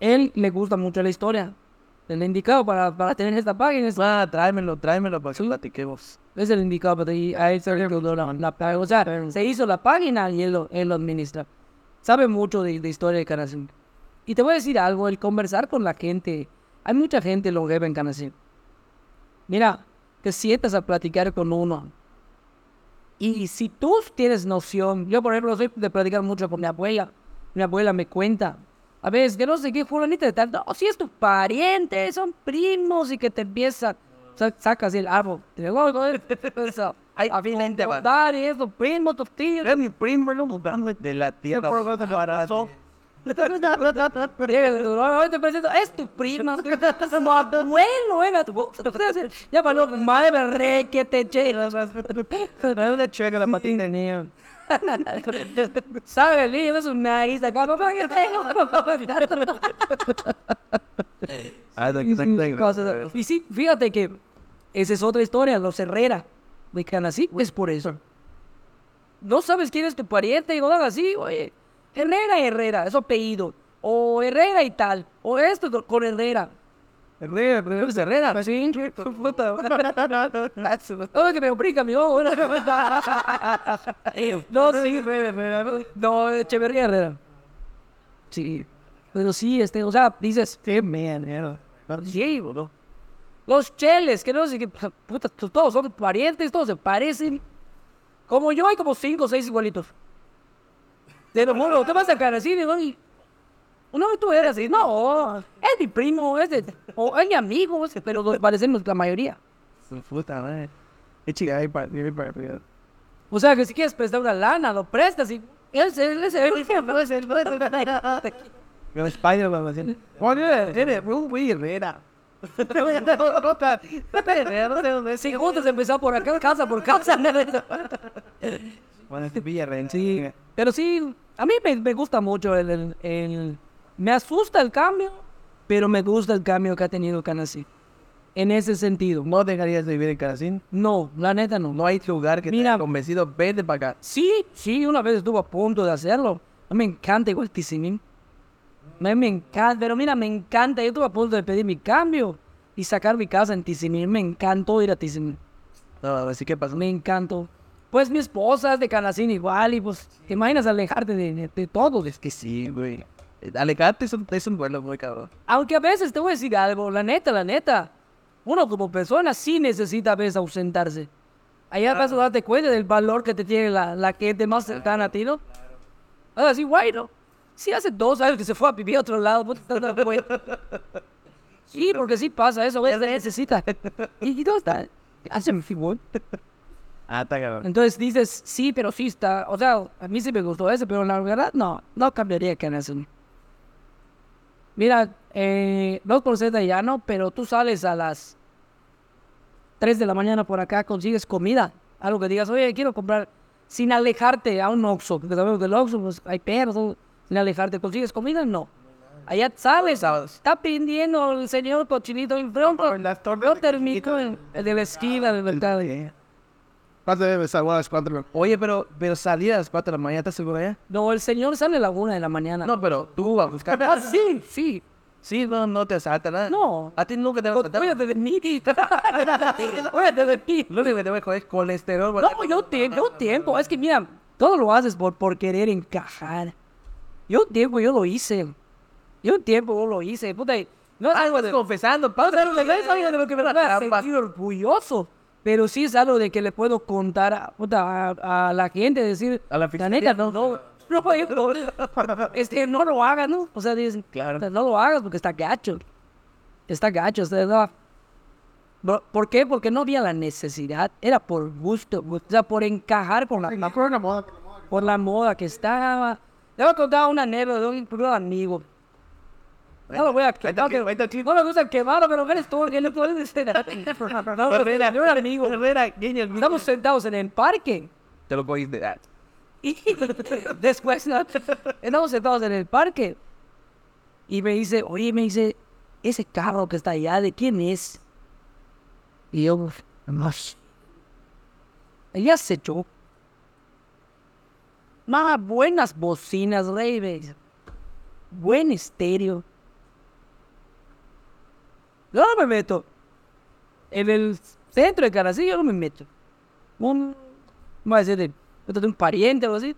él le gusta mucho la historia. El indicado para, para tener esta página es, Ah, tráemelo, tráemelo para que platiquemos. es el indicado para ahí, a él se la, la página. O sea, se hizo la página y él lo, él lo administra. Sabe mucho de, de historia de Canacín. Y te voy a decir algo, el conversar con la gente. Hay mucha gente longeva en Canacín. Mira, te sientas a platicar con uno. Y si tú tienes noción, yo por ejemplo soy de platicar mucho con mi abuela. Mi abuela me cuenta, a veces que no sé qué fulanita de tal, no, si es tu pariente, son primos y que te empieza, sa- sacas el árbol. Te digo, "Oye, eso, Ay, a finalmente, va. y eso, primos, tus tíos. Es mi primo, no de la tierra. Llega, "Oye, te presento, es tu prima, tu abuelo, era tu Ya para no, madre, re que te che. una checa la patina tenía. Sabe el niño, es un nariz Y sí, fíjate que esa es otra historia, los Herrera de Canasí, es por eso. No sabes quién es tu pariente y nada así, oye. Herrera, Herrera, es su apellido. O Herrera y tal. O esto con Herrera. Herrera, Herrera. Sí. Puta. Oye, que me obliga mi ojo. No, sí, no, Echeverría Herrera. Sí. Pero sí, este, o sea, dices, man, era. Sí, bro. Los cheles, que no sé qué, puta, to- todos son parientes, todos se parecen. Como yo hay como cinco o seis igualitos. Te lo juro, te vas a sacar así, digo, y... No, tú eres así, no, es mi primo, es, de, o es mi amigo, es- pero parecemos la mayoría. Su puta madre. Es chica, ahí O sea, que si quieres prestar una lana, lo prestas y... Se, Como Spider-Man. Eres güey Herrera. Si juntos empezar por acá, casa por casa. Bueno, este Villarreal. Sí, pero sí, a mí me, me gusta mucho el, el, el- Me asusta el cambio, pero me gusta el cambio que ha tenido Canasí. En ese sentido. ¿No dejarías de vivir en Canacín? No, la neta no. No hay lugar que te Mira. haya convencido, vete para acá. Sí, sí, una vez estuvo a punto de hacerlo. A mí me encanta igual Tizimín. Mí me encanta, pero mira, me encanta. Yo estuve a punto de pedir mi cambio y sacar mi casa en Tizimín. Me encantó ir a Tizimín. No, así que pasó. Me encantó. Pues mi esposa es de Canacín igual y pues te imaginas alejarte de, de, de todo. Es que sí, güey. Alejarte es un, es un vuelo muy cabrón. Aunque a veces te voy a decir algo, la neta, la neta. Uno como persona sí necesita a veces ausentarse. Allá vas a darte cuenta del valor que te tiene la, la gente más cercana a ti, ¿no? Ahora sí, bueno. Sí, hace dos años que se fue a vivir a otro lado, pues. Sí, porque sí pasa eso, güey, necesita. ¿Y, y dónde está? Hace mi figura. Ah, está cabrón. Entonces dices, sí, pero sí está. O sea, a mí sí me gustó ese, pero la verdad no, no cambiaría Canacín. Mira, eh, no por ser de allá, no, pero tú sales a las 3 de la mañana por acá, consigues comida. Algo que digas, oye, quiero comprar, sin alejarte a un Oxxo, porque sabemos que el Oxxo, pues hay perros, ¿no? sin alejarte, consigues comida, no. Allá sales, está pidiendo el señor cochinito en pronto. Yo termino en, en de la esquina del mercado. ¿Cuánto debe salvar a las cuatro? Oye, pero, pero salí a las 4 de la mañana, ¿estás seguro ya? No, el señor sale a la una de la mañana. No, pero tú vas a buscar. Ah, sí, sí. Sí, no, no te asalta nada. No. A ti nunca te va a asaltar. Cuídate de mí. Cuídate de mí. Lo único que te voy a joder es colesterol. No, yo tiempo, yo tiempo. Es que mira, todo lo haces por, por querer encajar. Yo tiempo, yo lo hice. Yo tiempo, yo lo hice. Puta, no algo de... confesando, No, pero no de que me va a sentir orgulloso. Pero sí es algo de que le puedo contar a, puta, a, a la gente, decir, A la la neta, no, no, no, yo no, este, no lo hagas, ¿no? O sea, dicen, Claro. no lo hagas porque está gacho. Está gacho, o sea, no. Por- ¿Por qué? Porque no había la necesidad, era por gusto, o sea, por encajar con la, por la moda. por la moda que estaba. Le voy a contar una anécdota de un amigo. No lo voy a está, no, que- no me gusta quemar, pero eres tú, que no puedes decir nada. No, Herrera, un amigo. Herrera, Estamos sentados en el parque. Te lo cogiste. Ah, Y después ¿no? estamos sentados en el parque. Y me dice, oye, me dice, ese carro que está allá, ¿de quién es? Y yo, no sé. Ella se echó. Más buenas bocinas, rey. Buen estéreo. Yo no me meto. En el centro de Carací yo no me meto. Un, decir de, de un pariente o algo así.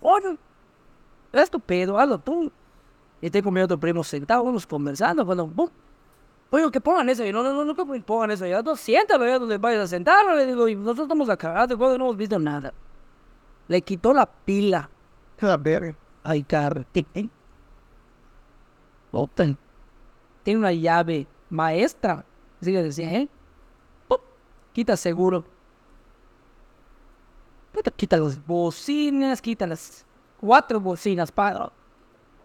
Oye, es tu pedo, hazlo tú. Y estoy con mi otro primo sentado, vamos conversando, cuando, ¡pum! Oye, que pongan eso. Y no, no, no, no, que pongan eso. Ya, no, siéntalo ya donde vayas a sentar. Le digo, y nosotros estamos acá, de no hemos visto nada. Le quitó la pila La verga. carro. Tic, Botan. Tiene una llave maestra. Así que decía, ¿eh? ¡Pum! Quita seguro. Quita, las bocinas, quita las cuatro bocinas, padre.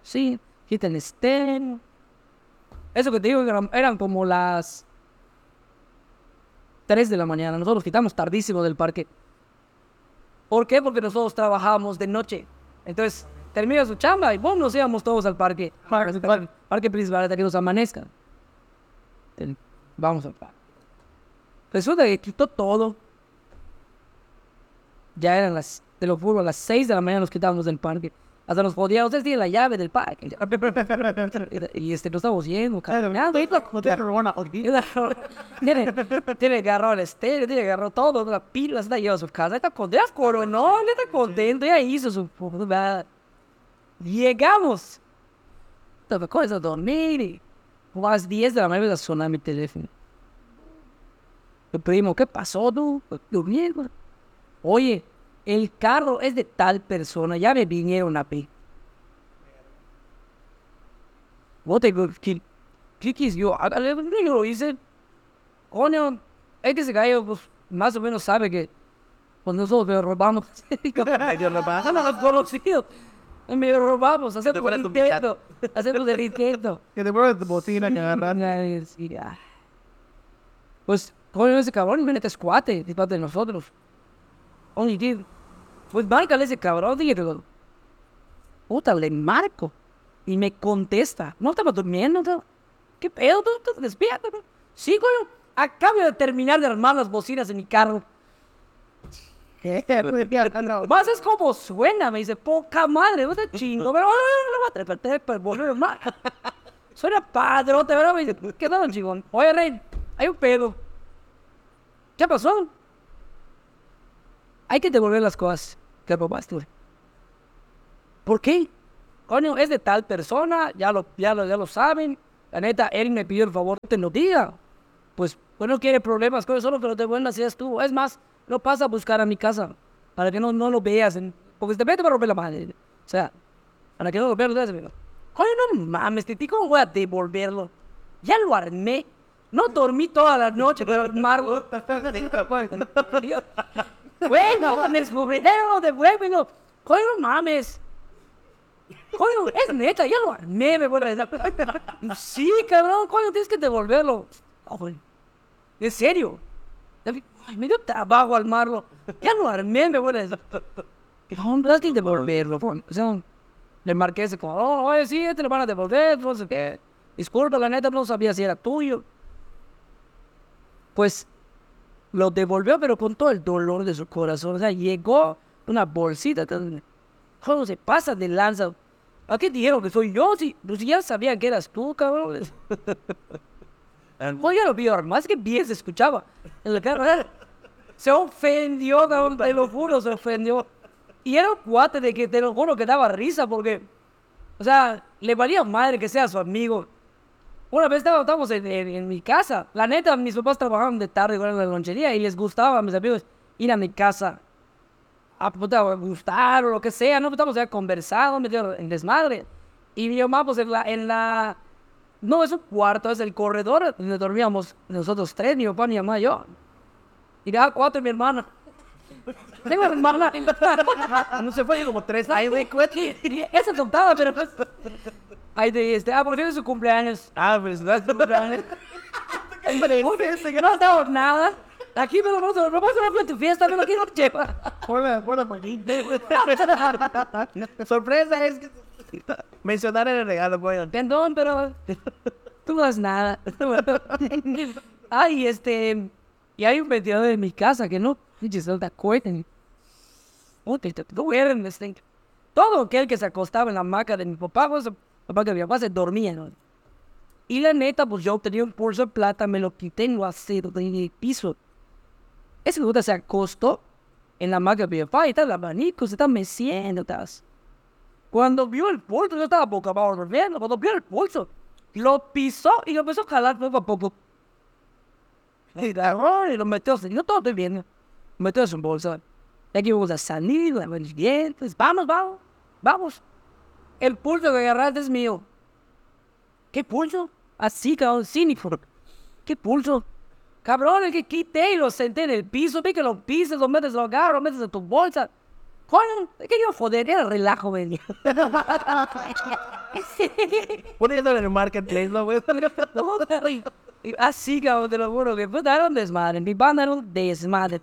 Sí, quita el estéreo. Eso que te digo, eran, eran como las 3 de la mañana. Nosotros quitamos tardísimo del parque. ¿Por qué? Porque nosotros trabajábamos de noche. Entonces, termina su chamba y ¡bum! nos íbamos todos al parque. Parque, parque principal hasta que nos amanezca. Vamos al parque. Resulta que quitó todo. Ya eran las, te lo juro, a las 6 de la mañana nos quitábamos del parque. Hasta nos podíamos, ustedes tienen la llave del parque. Y este, nos estamos yendo, caminando. No a Tiene, tiene agarrado el estéreo, tiene agarrado todo, la pila, está llevando a su casa. Está contento, coronó, está contento, ya hizo su. Llegamos. Estaba con a dormir y como a las 10 de la mañana a sonar mi teléfono. El primo, ¿qué pasó tú? Durmiendo. Oye, el carro es de tal persona, ya me vinieron a pedir. Vos te ¿qué, qué quis yo? Hágale, Yo lo hice. Coño, este ese gallo, pues, más o menos sabe que pues nosotros robamos. Robado. No nos conocido. Me robamos, hacemos el tu intento. Hacemos el intento. Que te vuelves de bocina que agarran. Pues, coño, ese cabrón, imagínate, es cuate, es parte de nosotros. Oye, tío, pues márcale ese cabrón, digo, puta, le marco. Y me contesta, no estaba durmiendo, no? ¿qué pedo? ¿Tú, tú despierta? no?" Sí, coño, acabo de terminar de armar las bocinas en mi carro. Más es como suena, me dice, poca madre, no te chingo, pero. Suena padrote, ¿verdad? Me dice, ¿qué tal, chingón? Oye, Rey, hay un pedo. ¿Qué pasó? hay que devolver las cosas que robaste. ¿Por qué? Coño, es de tal persona, ya lo, ya lo, ya lo saben. La neta, él me pidió el favor, te lo diga. Pues, pues no quiere problemas, coño, solo que lo devuelvas si es tú. Es más, no pasa a buscar a mi casa para que no, no lo veas. en- porque te va a romper la madre. O sea, para que no lo veas, lo veas. Coño, no mames, Titi, ¿cómo voy a devolverlo? Ya lo armé. No dormí toda la noche, pero Margo. Bueno, con el escupidero, devuélvelo. Coño, no mames. Coño, es neta, ya lo armé, me vuelve a decir. Sí, cabrón, coño, tienes que devolverlo. Güey. ¿En serio? Ay, me dio trabajo armarlo. Ya lo armé, me vuelve a decir. No, no, devolverlo. O sea, le marqué ese como, oh, oye, sí, te lo van a devolver, no sé. Disculpa, la neta, no sabía si era tuyo. Pues lo devolvió, pero con todo el dolor de su corazón. O sea, llegó una bolsita. ¿Cómo se pasa de lanza? ¿A qué dijeron que soy yo? Si, pues ya sabían que eras tú, cabrón. Pues ya lo vio, más que bien se escuchaba. En la cara. Se ofendió, te lo juro, se ofendió. Y era un cuate de que te lo juro que daba risa porque, o sea, le valía madre que sea su amigo. Una vez estábamos en, en- en mi casa. La neta, mis papás trabajaban de tarde en la lonchería y les gustaba a mis amigos ir a mi casa a, puta, a gustar o lo que sea, ¿no? Estamos ya conversando, metido en desmadre. Y mi mamá, pues en la, en la. No es un cuarto, es el corredor donde dormíamos nosotros tres, mi papá, mi mamá y yo. Y cada cuatro mi hermana. Tengo una hermana. No se fue como tres años, güey. Esa tontada, pero pues. Ay, de este. Ah, porque es su cumpleaños. Ah, pues no es tu cumpleaños. No hacemos nada. Aquí me lo vamos a a hacer tu fiesta, me lo quiero llevar. Sorpresa es que mencionar el regalo, güey. Perdón, pero tú no haces nada. Ay, este. Y hay un ventilador en mi casa que no. No te duermen, este. Todo aquel que se acostaba en la hamaca de mi papá, pues, hamaca de mi papá se dormía, ¿no? Y la neta, pues yo tenía un pulso de plata, me lo quité en lo acero en el piso. Ese puta se acostó en la hamaca de mi papá y está el abanico, se está meciendo, estás. Cuando vio el pulso, yo estaba boca abajo durmiendo. Cuando vio el pulso, lo pisó y lo empezó a jalar poco a poco. Y agarró y lo metió, yo todo estoy. Lo metió su bolsa. Ya que íbamos a salir, lavar los dientes. Vamos, vamos, vamos. El pulso que agarraste es mío. ¿Qué pulso? Así, cabrón, cínico. ¿Qué pulso? Cabrón, el que quité y lo senté en el piso, vi que lo pisas, lo metes, lo agarras, lo metes en tu bolsa. Es que yo joder, era relajo, ven. Poniéndolo en el marketplace, ¿no, güey? Así, cabrón, te lo juro, que puta, era un desmadre. Mi banda era un desmadre.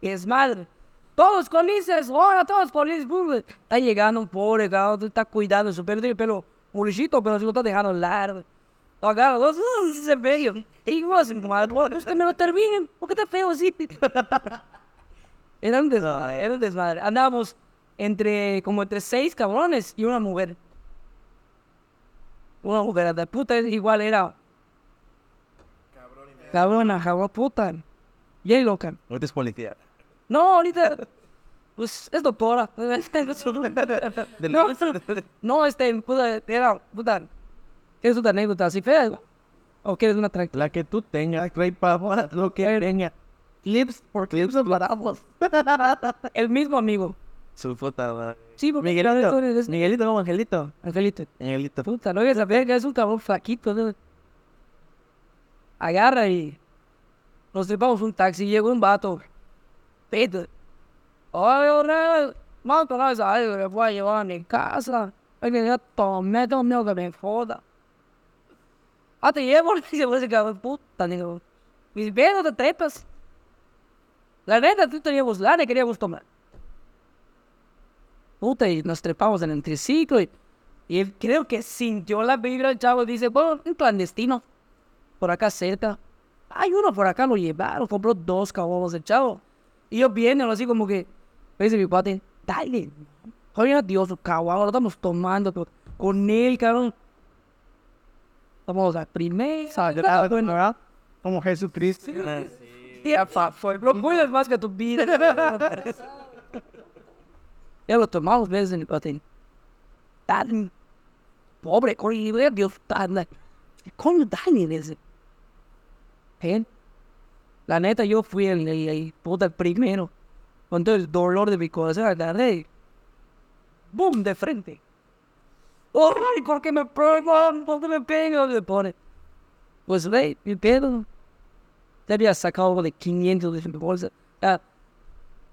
Desmadre. Todos felices, ahora todos felices. pum, Está llegando un pobre, cabrón, está cuidando su pelo, tiene el pelo murichito, pero se lo está dejando largo. Agarra, dos, uh, se ve. Y vos, madre, usted me lo terminen, ¿por qué está feo así? Era un desmadre, era un desmadre. Andábamos entre, como entre seis cabrones y una mujer. Una mujer de puta, igual era. Cabrona, cabrón, puta. Bien loca. Ahorita es policía. No, ahorita. Pues es doctora. no, no, este, puta, era, puta. ¿Quieres una anécdota así fea? ¿O quieres una tranquila? La que tú tengas, Rey Pavón, lo que tenga. Clips por clips hablamos. El mismo amigo. Su puta madre. Sí, porque Miguelito. es Miguelito, como Angelito. Angelito. Angelito. Puta, no voy a saber que es un cabrón flaquito. ¿no? Agarra y nos trepamos un taxi. Llegó un vato. Pedo. Oye, vamos a esa algo me voy a llevar a mi casa. Es que ya tomé, miedo que me joda. Ah, te llevo, dice ese cabrón, puta, digo. Mis pedos te trepas. La neta, tú teníamos lana y queríamos tomar. Puta, y nos trepamos en el triciclo y, y él creo que sintió la vibra el chavo. Dice, bueno, un clandestino, por acá cerca. Hay uno por acá, lo llevaron, compró dos caballos el chavo. Y yo vienen así como que, me dice mi padre, dale. Oye, Dios, caballo, lo estamos tomando pero con él, cabrón. Vamos a primera, sagrado, ¿verdad? Como Jesucristo. Ya, pa. Lo cuidas más que tu vida. ya lo tomamos veces en el patín. Tan pobre, con Dios, tan. ¿Cómo dan ese? ¿Eh? La neta, yo fui el, el, el, puta, primero. Con todo el dolor de mi corazón, agarré. ¡Bum! De frente. ¡Ay, por qué me pegan! ¿Por qué me pegan? Me pone. Pues, ve, mi pedo. Te había sacado de 500 de bolsa. Ah,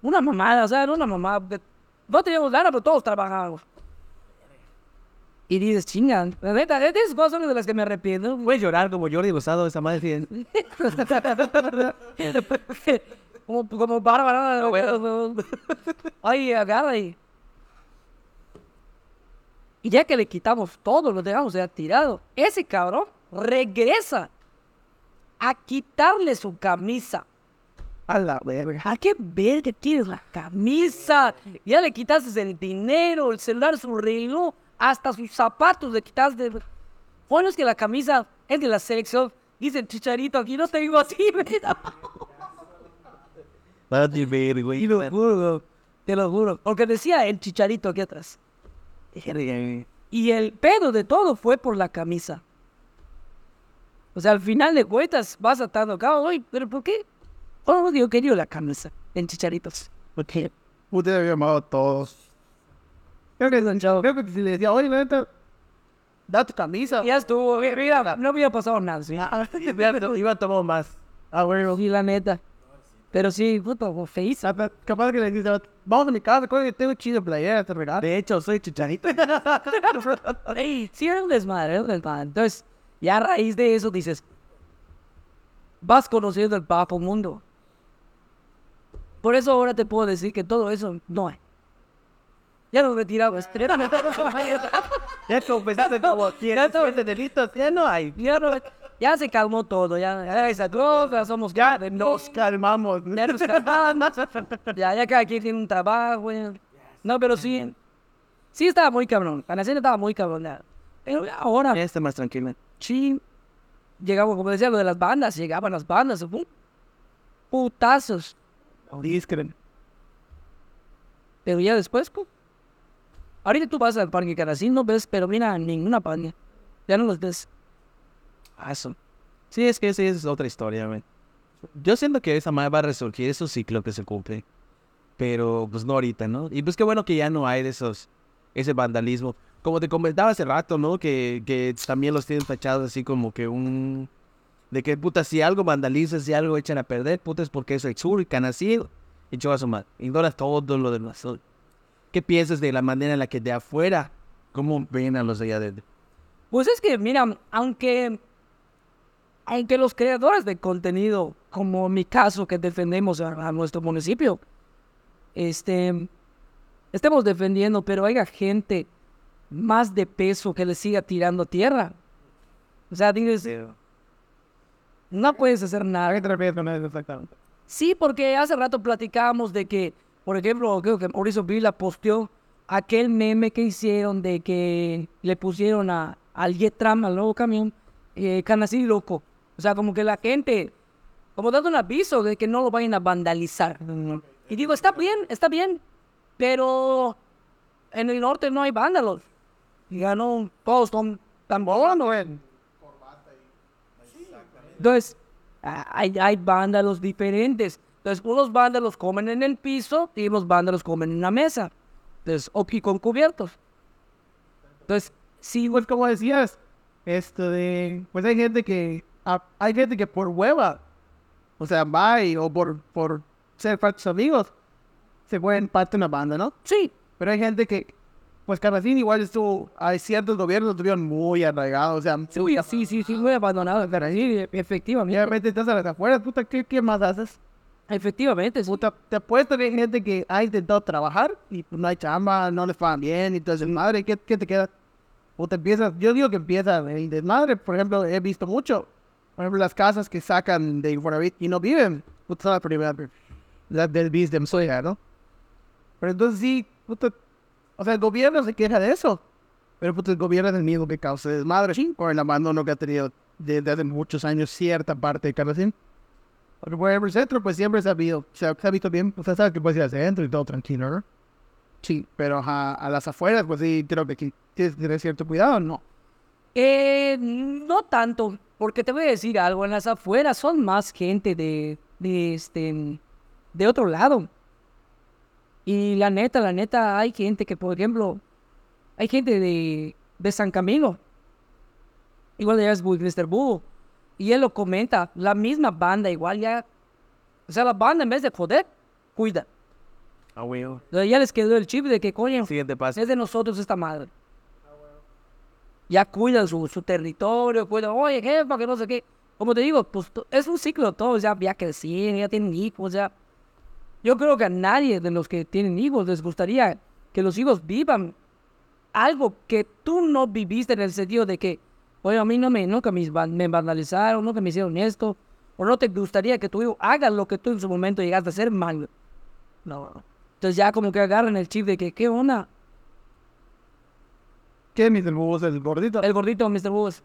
una mamada, o sea, no una mamada. No teníamos lana, pero todos trabajamos. Y dices, chingan, la neta, de esas cosas son de las que me arrepiento. Voy a llorar como Jordi Rosado, esa madre. como, como bárbara. Ay, agarra y... Y ya que le quitamos todo, lo dejamos ya tirado, ese cabrón regresa a quitarle su camisa. A la verga. ¿A qué verga tienes la camisa? Ya le quitaste el dinero, el celular, su reloj, hasta sus zapatos le quitaste. Bueno, es que la camisa es de la selección. Dice el chicharito aquí, no te digo así, ¿verdad? Vale, ver, güey. Te lo juro, te lo juro. Porque decía el chicharito aquí atrás. Y el pedo de todo fue por la camisa. O sea, al final de cuentas vas atando cabo, oye, pero ¿por qué? Oh, yo quería la camisa en chicharitos. ¿Por qué? Usted había llamado a todos. Creo que, creo que si le decía, oye, la neta, da tu camisa. Ya estuvo, mira, no había pasado nada. ¿sí? Iba a tomar más. Ah, bueno, sí, la neta. Pero sí, puto, face. Ah, Capaz que le dice, vamos a mi casa, coño, que tengo chido playera, te regalo. De hecho, soy chicharito. Ey, sí, era un desmadre, era un desmadre. Entonces, ya a raíz de eso dices, vas conociendo el bajo mundo. Por eso ahora te puedo decir que todo eso no hay. Ya nos retiramos. ya confesaste como 100 delitos, ya no hay. Ya, no- ya se calmó todo, ya, ya esa droga, somos Ya nos calmamos. Ya nos calmamos. ya, ya cada quien tiene un trabajo. ya. No, pero sí, sí estaba muy cabrón. La nación estaba muy cabrón. ya. Pero ahora, Ya está más tranquila. sí, llegamos, como decía, lo de las bandas, llegaban las bandas, putazos. Discren. Pero ya después, ¡pum! ahorita tú vas al parque Caracín, no ves, pero mira, ninguna banda. Ya no los ves. Ah, Eso. Sí, es que esa es otra historia, güey. Yo siento que esa madre va a resurgir, es un ciclo que se cumple. Pero, pues no ahorita, ¿no? Y pues qué bueno que ya no hay de esos, ese vandalismo. Como te comentaba hace rato, ¿no? Que, que también los tienen tachados así como que un... De que, puta, si algo vandaliza, si algo echan a perder, puta, es porque es el y Canacil y a su madre. Ignora todo lo demás. ¿Qué piensas de la manera en la que de afuera, cómo ven a los de allá adentro? Pues es que, mira, aunque, aunque los creadores de contenido, como mi caso que defendemos a, a nuestro municipio, este, estemos defendiendo, pero haya gente más de peso que le siga tirando tierra. O sea, dices, no puedes hacer ¿A nada. qué te refieres con eso exactamente? Sí, porque hace rato platicábamos de que, por ejemplo, creo que Mauricio Vila posteó aquel meme que hicieron de que le pusieron a, al Yetram, al nuevo camión, eh, Canacil loco. O sea, como que la gente, como dando un aviso de que no lo vayan a vandalizar. Y digo, está bien, está bien, pero en el norte no hay vándalos. Y ya no, todos son tan buenos. Entonces, hay, hay vándalos diferentes. Entonces, unos vándalos comen en el piso y unos vándalos comen en la mesa. Entonces, o y con cubiertos. Entonces, sí, Pues como decías, esto de, pues hay gente que, ah, hay gente que por hueva, o sea, va y, o por, por ser sus amigos, se pueden parte una banda, ¿no? sí, Pero hay gente que, pues Canacín igual estuvo, hay ciertos gobiernos estuvieron muy arraigados, o sea, sí, sí, sí, sí, muy abandonado. Y efectivamente. obviamente estás a las afueras, puta, ¿qué, qué más haces? Efectivamente, sí. Puta, te apuesto que hay gente que ha intentado trabajar y pues, no hay chamba, no les pagan bien, y entonces, madre, ¿qué, qué te queda? Puta, empiezas, yo digo que empieza el desmadre, por ejemplo, he visto mucho, por ejemplo, las casas que sacan de Infonavit y no viven, puta, la primera, la del bis de Msoya, ¿no? Pero entonces sí, puta, o sea, el gobierno se queja de eso, pero puta, el gobierno es el mismo que causa desmadre, por el abandono que ha tenido desde hace muchos años cierta parte de Canacín. Porque por ejemplo, el centro, pues siempre se ha visto, se ha, visto bien, usted sabe que puede ir al centro y todo tranquilo, ¿no? Sí, pero ajá, a las afueras, pues sí, creo que tienes que tener cierto cuidado, ¿no? Eh, no tanto, porque te voy a decir algo, en las afueras son más gente de, de este, de otro lado. Y la neta, la neta, hay gente que, por ejemplo, hay gente de, de San Camilo. Igual ya es Mr. Boo. Y él lo comenta, la misma banda, igual ya. O sea, la banda en vez de joder, cuida. Ah, weón. O sea, ya les quedó el chip de que, coño, Siguiente paso. es de nosotros esta madre. Ya cuidan su, su territorio, cuidan, oye, jefa, que no sé qué. Como te digo, pues es un ciclo, todos ya, ya crecieron, ya tienen hijos, ya. Yo creo que a nadie de los que tienen hijos les gustaría que los hijos vivan algo que tú no viviste en el sentido de que, oye, a mí no me, nunca me, me vandalizaron, nunca me hicieron esto, o no te gustaría que tu hijo haga lo que tú en su momento llegaste a hacer mal. No. Entonces ya como que agarran el chip de que, ¿qué onda? ¿Qué Mr. Bubos, el gordito? El gordito Mr. Bus.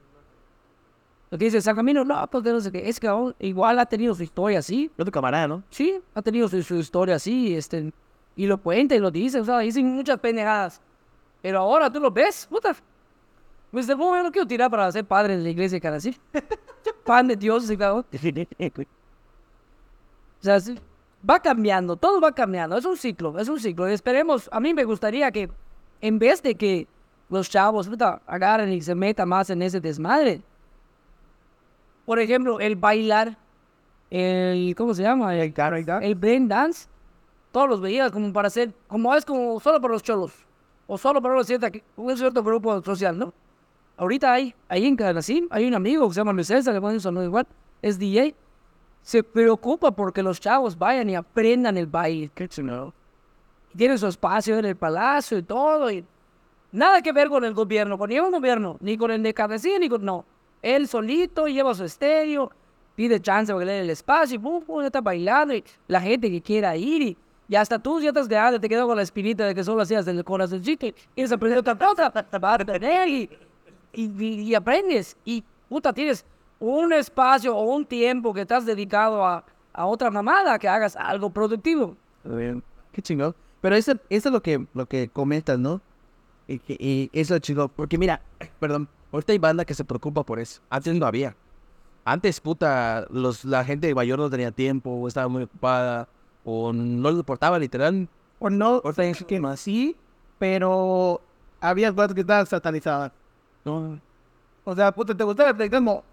Lo que dice San Camino, no, pues que no sé qué. Es que igual ha tenido su historia así. Yo tu camarada, ¿no? Sí, ha tenido su, su historia así. Este, y lo cuenta y lo dice. O sea, dicen muchas pendejadas. Pero ahora tú lo ves, puta. Mr. Bus, yo no quiero tirar para ser padre de la iglesia de Canasí. Pan de Dios, y cabrón. O sea, sí, va cambiando, todo va cambiando, es un ciclo, es un ciclo. Y esperemos, a mí me gustaría que en vez de que los chavos puta, agarren y se metan más en ese desmadre, por ejemplo, el bailar, el, ¿cómo se llama? El, el brain dance, todos los veías como para hacer, como es como solo para los cholos, o solo para una cierta, un cierto grupo social, ¿no? Ahorita hay, ahí en Canacín, hay un amigo que se llama Luis César, le ponen sonido igual, es DJ, se preocupa porque los chavos vayan y aprendan el baile. Y tiene su espacio en el palacio y todo. Y nada que ver con el gobierno, con ningún gobierno, ni con el de Cabecilla, ni con. No. Él solito lleva su estéreo, pide chance para que le dé el espacio y pum, pum, ya está bailando. Y la gente que quiera ir. Y, y hasta tú ya estás grande, te quedó con la espinita de que solo hacías del corazoncito. Y eres aprendiendo otra cosa, va a tener y, y, y- aprendes. Y puta, tienes un espacio o un tiempo que estás dedicado a, a otra mamada, que hagas algo productivo. Bien. Qué chingón. Pero eso, es lo que, lo que comentas, ¿no? Y eso es chingón. Porque mira, perdón, ahorita hay banda que se preocupa por eso. Antes no había. Antes, puta, los, la gente mayor no tenía tiempo, o estaba muy ocupada, o no les importaba, literal. O no, Ahorita hay que más. sí, pero había cosas que estaban satanizadas. No. O sea, puta, te gustaba el como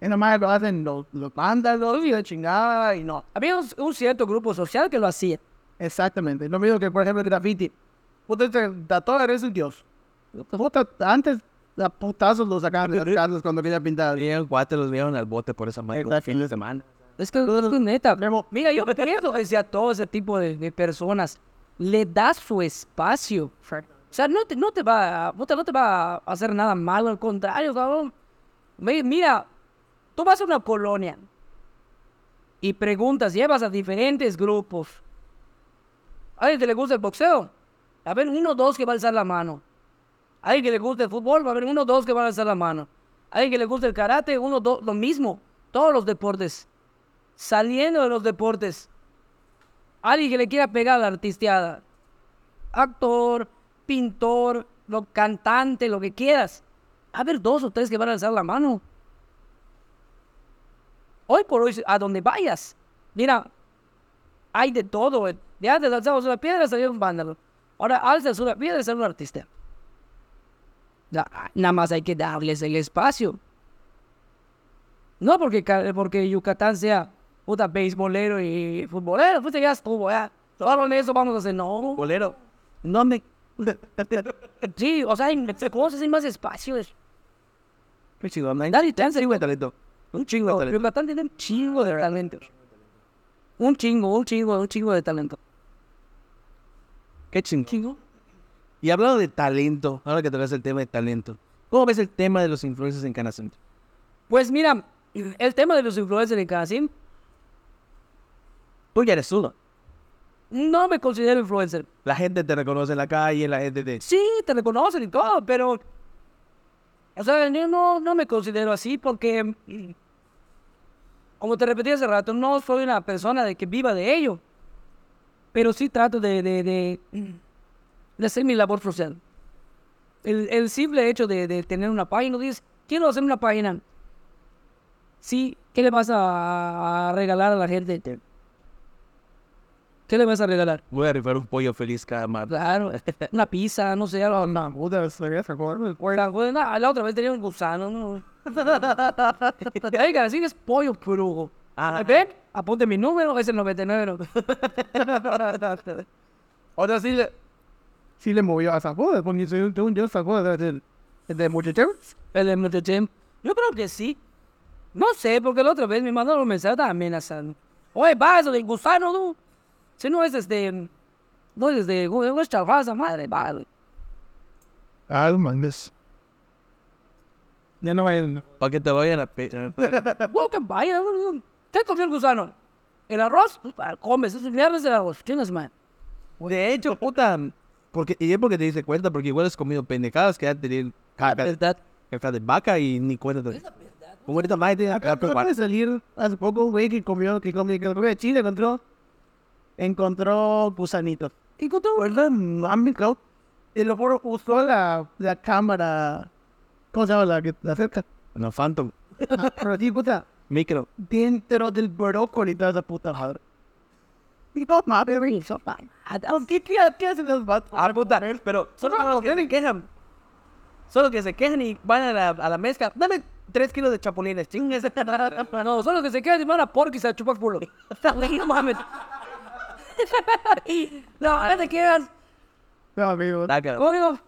y nomás lo hacen los, los vándalos y la chingada y no. Había un, un cierto grupo social que lo hacía. Exactamente. Lo mismo que, por ejemplo, el graffiti. Puta, este tatuador es un dios. Puta, antes a putazos lo sacaban de las casas cuando quería pintar. Tenían cuatro, los vieron al bote por esa madre. Fin de semana. Es que, es que neta, mira, yo creo que a todo ese tipo de, de personas le das su espacio. O sea, no te, no te va, a- puta, no te va a hacer nada malo, al contrario, cabrón. Mi- Mira, tú vas a una colonia y preguntas, llevas a diferentes grupos. ¿A alguien que le gusta el boxeo? A ver, uno o dos que va a alzar la mano. Alguien que le gusta el fútbol, va a haber uno o dos que van a alzar la mano. Alguien que le gusta el karate, uno o dos, lo mismo. Todos los deportes. Saliendo de los deportes. Alguien que le quiera pegar a la artisteada. Actor, pintor, lo, cantante, lo que quieras. Va a haber dos o tres que van a alzar la mano. Hoy por hoy, a donde vayas, mira, hay de todo. De antes alzabas una piedra, salía un vándalo. Ahora alzas una piedra y sale un artista. Nada más hay que darles el espacio. No porque, porque Yucatán sea puta beisbolero y futbolero, puta ya estuvo, ya. Solo en eso vamos a hacer, no. Bolero. No me. Sí, o sea, cosas, hay más espacios. Qué chingón. Hay Dale chance, chingo de talento. Un chingo. talento. Yucatán tiene un chingo de talento. Un chingo, un chingo, un chingo de talento. Qué. Chingo. Y hablando de talento, ahora que tocas el tema de talento, ¿cómo ves el tema de los influencers en Canacento? Pues mira, el tema de los influencers en Casim, Tú ya eres uno. no me considero influencer. La gente te reconoce en la calle, la gente te... Sí, te reconocen y todo, pero. O sea, yo no, no me considero así porque. como te repetí hace rato, no soy una persona de que viva de ello. Pero sí trato de, de, de, de hacer mi labor social. El, el simple hecho de, de tener una página, dices, quiero hacer una página. Sí, ¿qué le vas a, a regalar a la gente? ¿Qué le vas a regalar? Voy a rifar un pollo feliz cada martes. Claro, una pizza, no sé, algo. No, Puta, la, la, otra vez tenía un gusano, ¿no? Oiga, así es pollo brujo. Ah. ¿Ven? Apunte mi número, es el 99. Otra sí sí le movió a Zapote, porque según yo Zapote es el, el de muchacheros. El de Mutechem. Yo creo que sí. No sé, porque la otra vez me mandaron un mensaje estaba amenazando. Oye, va, eso del gusano, tú. Si no es desde. No es desde nuestra raza, madre, vale. Ah, no mandes. Ya no vayan. Para que te vayan a pe... Bueno, que vaya. ¿Qué comió el gusano? ¿El arroz? Ah, Comes, es viernes el arroz. Tienes, man. De hecho, puta. Porque, y es porque te diste cuenta, porque igual has comido pendejadas que ya tenían ¿Verdad? de vaca y ni cuenta te Como ahorita más te Acaba de salir hace poco un güey que comió, que comió, que comió de Chile, encontró, encontró gusanitos. Encontró, ¿verdad? Claro. Y lo juro, usó la, la cámara, ¿cómo se llama la que la acerca? No, Phantom. Pero sí, puta, Micro. dentro del brócoli toda esa puta madre. No mames, güey, ¿qué, qué, qué hacen los vatos? Ah, puta. Pero solo los que se quejan. Solo que se quejan y van a la, a la mezcla. Dame tres kilos de chapulines, chingues. No, solo que se queda y van a porco y se chupa culo. No mames. No, no te quedas. No, amigo, Taca. Conmigo.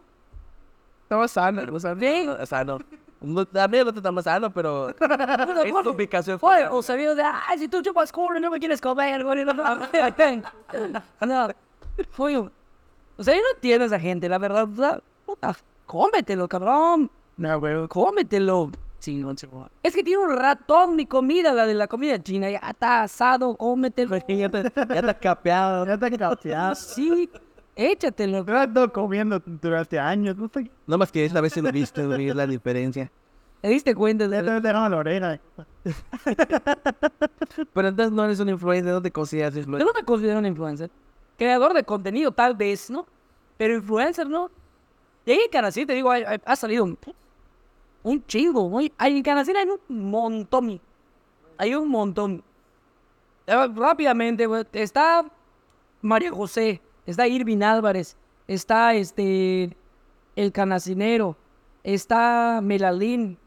estaba sano, o sea, No, también no te está más sano, pero. Es tu ubicación. Oye, o sabido de, ay, si tú chupas culo no me quieres comer, güey. No, no, no. Oye, o sea, yo no entiendo a esa gente, la verdad. o sea, puta, cómetelo, cabrón. no, güey, Cómetelo. Sí, no, güey. Es que tiene un ratón mi comida, la de la comida china. Ya está asado, cómetelo. Ya te, ya te has capeado. ya te capeas. Sí, échatelo. Yo ando comiendo durante años, no sé, No más que esta vez se lo viste, güey, es la diferencia. ¿Te diste cuenta ya de te la oreja. Pero entonces no eres un influencer, no te consideras Yo influencer. no me considero un influencer. Creador de contenido, tal vez, ¿no? Pero influencer, ¿no? Y ahí en Canacín, te digo, hay- hay- ha salido un, un chingo. ¿no? Ahí en Canacín hay un montón. Hay un montón. Eh, Rápidamente, güey, está María José, está Irving Álvarez, está este el Canacinero, está Melalín,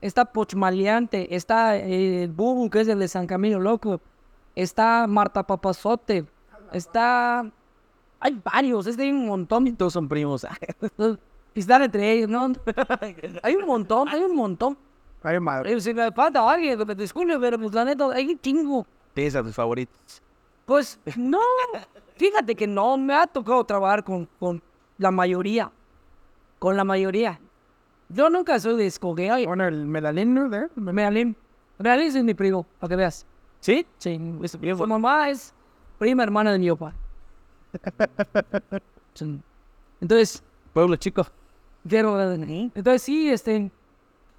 está Pochmaleante, está eh, el Bubu, que es el de San Camilo Loco, está Marta Papazote, está... Hay varios, es de un montón. Todos son primos. Y están entre ellos, ¿no? hay un montón, hay un montón. Ay, madre. Eh, Si me falta alguien, que me disculpe, pero pues la neta, hay un chingo. Tienes a tus favoritos. Pues no, fíjate que no me ha tocado trabajar con, con la mayoría. Con la mayoría. Yo nunca soy de escoger. Bueno, el melalino de Melalín. Melalín es mi primo, para que veas. ¿Sí? Sí, es- su mamá es prima hermana de mi papá. Entonces, Pueblo chico. entonces sí, este,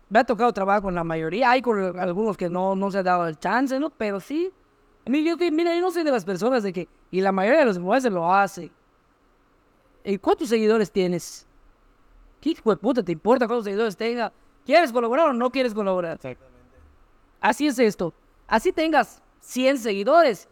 me ha tocado trabajar con la mayoría. Hay con algunos que no, no se ha dado el chance, ¿no? Pero sí. Yo, mira, yo no soy de las personas de que, y la mayoría de los influencers lo hace. ¿Y cuántos seguidores tienes? ¿Qué hijo de puta te importa cuántos seguidores tenga? ¿Quieres colaborar o no quieres colaborar? Así es esto. Así tengas 100 seguidores.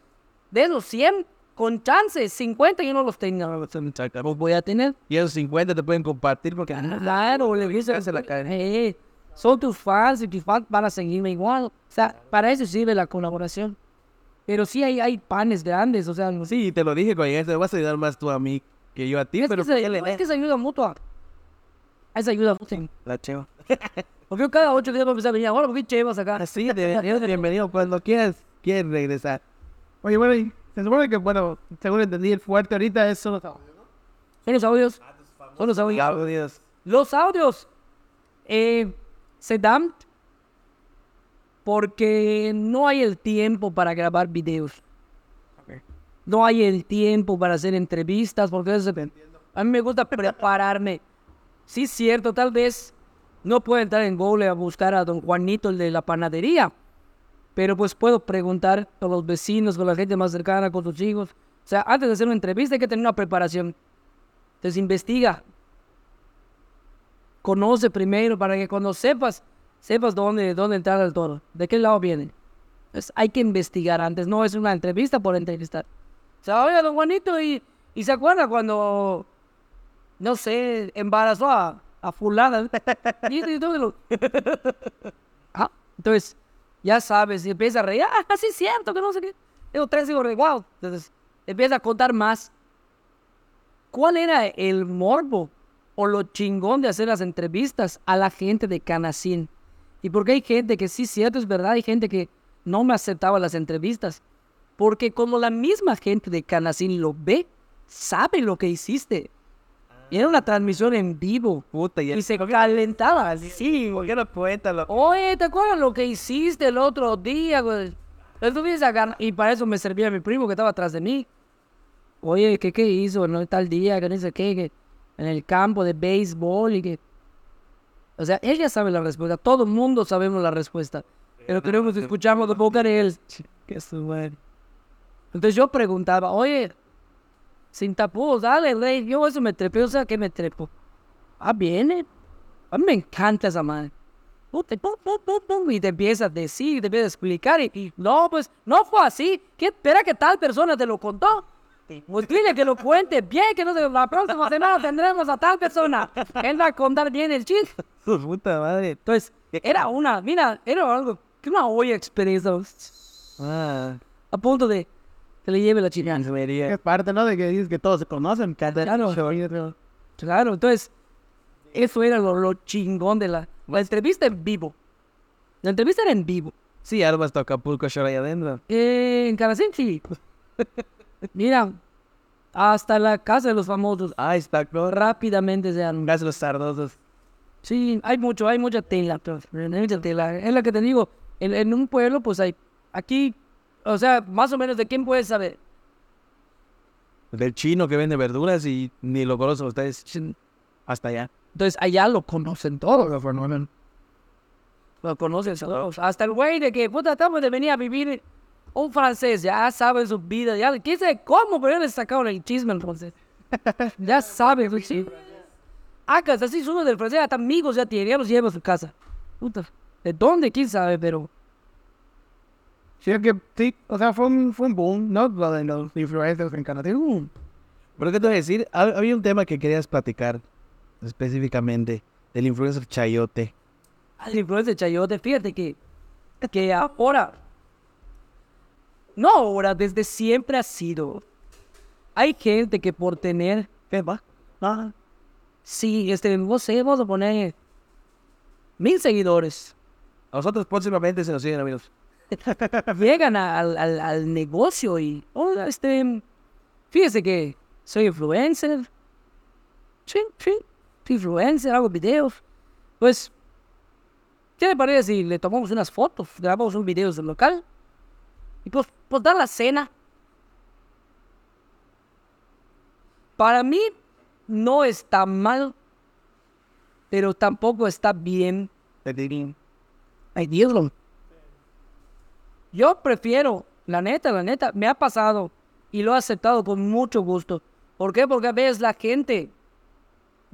De esos 100, con chances, 50 yo no los tenga. Los voy a tener. Y esos 50 te pueden compartir porque. Claro, le dices la caen. Eh, son tus fans y tus fans van a seguirme igual. O sea, para eso sirve la colaboración. Pero sí hay, hay panes grandes, o sea, no. Sí, te lo dije con eso. Vas a ayudar más tú a mí que yo a ti, Es, pero. que, es, es que es ayuda mutua. Es ayuda mutua. La cheva. Porque yo cada ocho días voy a empezar a venir, ahora, ¿por qué chevas acá? Así, bienvenido, bienvenido. Cuando quieras, quieres regresar. Oye, bueno, y se supone que, bueno, según entendí, el fuerte ahorita es solo Son los audios. Son los audios. Diablo, Dios. Los audios eh, se dan porque no hay el tiempo para grabar videos. No hay el tiempo para hacer entrevistas, porque eso se- a mí me gusta prepararme. Sí, cierto, tal vez no puedo entrar en Google a buscar a don Juanito, el de la panadería. pero pues puedo preguntar a los vecinos, con la gente más cercana, con tus hijos. O sea, antes de hacer una entrevista hay que tener una preparación. Entonces investiga. Conoce primero para que cuando sepas, sepas dónde, dónde entrar al toro, de qué lado viene. Entonces hay que investigar antes, no es una entrevista por entrevistar. O sea, oye, don Juanito, y, y se acuerda cuando, no sé, embarazó a, a fulana. Ah, entonces, ya sabes, y empieza a reír, ah, sí es cierto, que no sé qué. Tengo tres hijos de wow. Entonces, empieza a contar más. ¿Cuál era el morbo o lo chingón de hacer las entrevistas a la gente de Canacín? Y porque hay gente que sí, cierto, es verdad, hay gente que no me aceptaba las entrevistas. Porque como la misma gente de Canacín lo ve, sabe lo que hiciste. Y era una transmisión en vivo. Puta, ya. Y se calentaba. Sí, ¿Por qué no cuéntalo? Oye, ¿te acuerdas lo que hiciste el otro día, güey? Estuviste acá y para eso me servía mi primo que estaba atrás de mí. Oye, ¿qué, qué hizo? ¿No? Tal día, que no sé qué, que en el campo de béisbol y que... O sea, él ya sabe la respuesta. Todo el mundo sabemos la respuesta. Pero queremos escucharlo de boca de él. Qué su madre. Entonces yo preguntaba, oye, sin tapujos, dale, ley. Yo eso me trepé, o sea, ¿qué me trepo? Ah, viene. A mí me encanta esa madre. Y te empieza a decir, te empieza a explicar. Y, y, no, pues no fue así. ¿Qué espera que tal persona te lo contó? Pues dile que lo cuente bien, que no se, la próxima semana tendremos a tal persona. Él va a contar bien el chiste. Su puta madre. Entonces, era una, mira, era algo, que una olla experiencia. Ah, A punto de que le lleve la chingada. Es parte, ¿no? De que dices que todos se conocen. Claro. Claro, entonces, eso era lo, lo chingón de la, la entrevista en vivo. La entrevista era en vivo. Sí, algo hasta Acapulco Shore ahí adentro. Eh, en Canacín, sí. Mira, hasta la casa de los famosos. Ah, está claro. Rápidamente se han... Gas los sardosos. Sí, hay mucho, hay mucha tela. pues, Hay mucha tela. Es lo que te digo. En, en un pueblo, pues hay... Aquí, o sea, más o menos de quién puedes saber. Del chino que vende verduras y ni lo conocen ustedes. Hasta allá. Entonces, allá lo conocen todos, los. Lo conocen todos. Hasta el güey de que, puta, estamos de venir a vivir un francés, ya sabe su vida, ya, quién sabe cómo, pero le sacaron el chisme al francés. ya sabe, sí. Acá, así uno del francés, hasta amigos ya tiene, ya los lleva a su casa. Puta, ¿de dónde? ¿Quién sabe? Pero, Sí, es que sí, o sea, fue un, fue un boom, ¿no? Lo de los influencers en Canadá. Uh, ¿Pero qué te voy a decir? Hab- Había un tema que querías platicar específicamente del influencer Chayote. al influencer Chayote, fíjate que, que ahora, no ahora, desde siempre ha sido. Hay gente que por tener, ¿qué va? Ah, sí, este, no sé, vamos a poner mil seguidores. A nosotros próximamente se nos siguen amigos. Llegan al, al, al negocio y, hola, este, fíjese que soy influencer. Sí, sí, influencer, hago videos. Pues, ¿qué le parece si le tomamos unas fotos, grabamos un video del local? Y pues, pues dar la cena. Para mí, no está mal, pero tampoco está bien. Ay, Dios lo- Yo prefiero, la neta, la neta, me ha pasado y lo he aceptado con mucho gusto. ¿Por qué? Porque a veces la gente,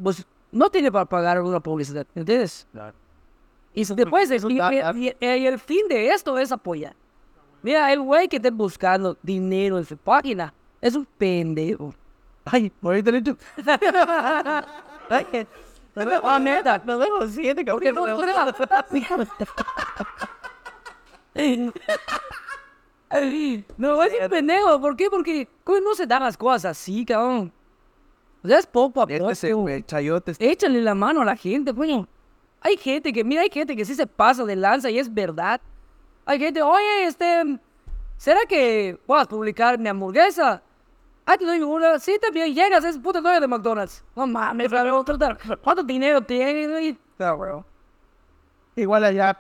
pues, no tiene para pagar una publicidad, ¿entiendes? Y después, y- y el fin de esto es apoyar. Mira, el güey que esté buscando dinero en su página es un pendejo. Ay, ahorita le he dicho. Ay, Ah, neta. Nos vemos, siguiente Porque no, es un pendejo. ¿Por qué? Porque no se dan las cosas así, cabrón. O sea, es poco a poco. Este Chayote. está- Échale la mano a la gente, coño. Hay gente que, mira, hay gente que sí se pasa de lanza y es verdad. Hay gente, oye, este, ¿será que puedas publicar mi hamburguesa? Ah, te doy una. Sí, también llegas, es puta novia de McDonald's. No mames, cabrón, puta, ¿cuánto dinero tienes? güey? igual allá.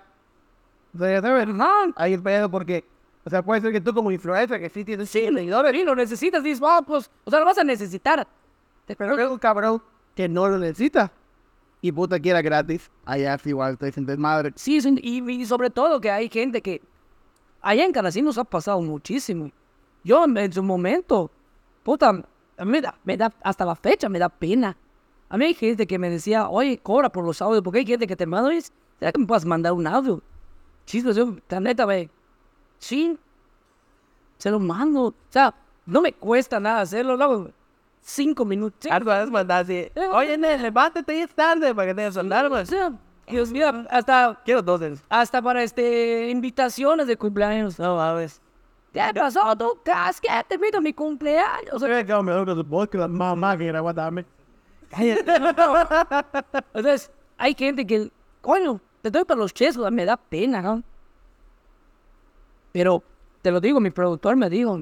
¿sabes? Ajá. Ahí el pedo porque, o sea, puede ser que tú como influencer que sí tienes Sí, seguidores, y lo necesitas, dices, ah, pues, o sea, lo vas a necesitar. Pero es un cabrón que no lo necesita. Y puta quiera gratis. Allá igual, te dicen desmadre. Sí, y, y sobre todo que hay gente que allá en Canasí nos ha pasado muchísimo. Yo en, su momento, puta, me da, me da, hasta la fecha me da pena. A mí hay gente que me decía, oye, cobra por los audios, porque hay gente que te manda, ¿será que me puedes mandar un audio? Chispas, yo, la neta, ve, sí, se lo mando. O sea, no me cuesta nada hacerlo, luego, cinco minutos. así. Oye, Nel, levántate y es tarde para que te sea, Dios mío, hasta, Quiero dos de hasta para este, invitaciones de cumpleaños. No mames. ¿Qué pasó, tú? ¿Qué te invito a mi cumpleaños? O sea, que me lo que porque la mamá quiere aguantarme. Entonces, hay gente que, coño, te doy para los chescos, me da pena, ¿no? Pero, te lo digo, mi productor me dijo,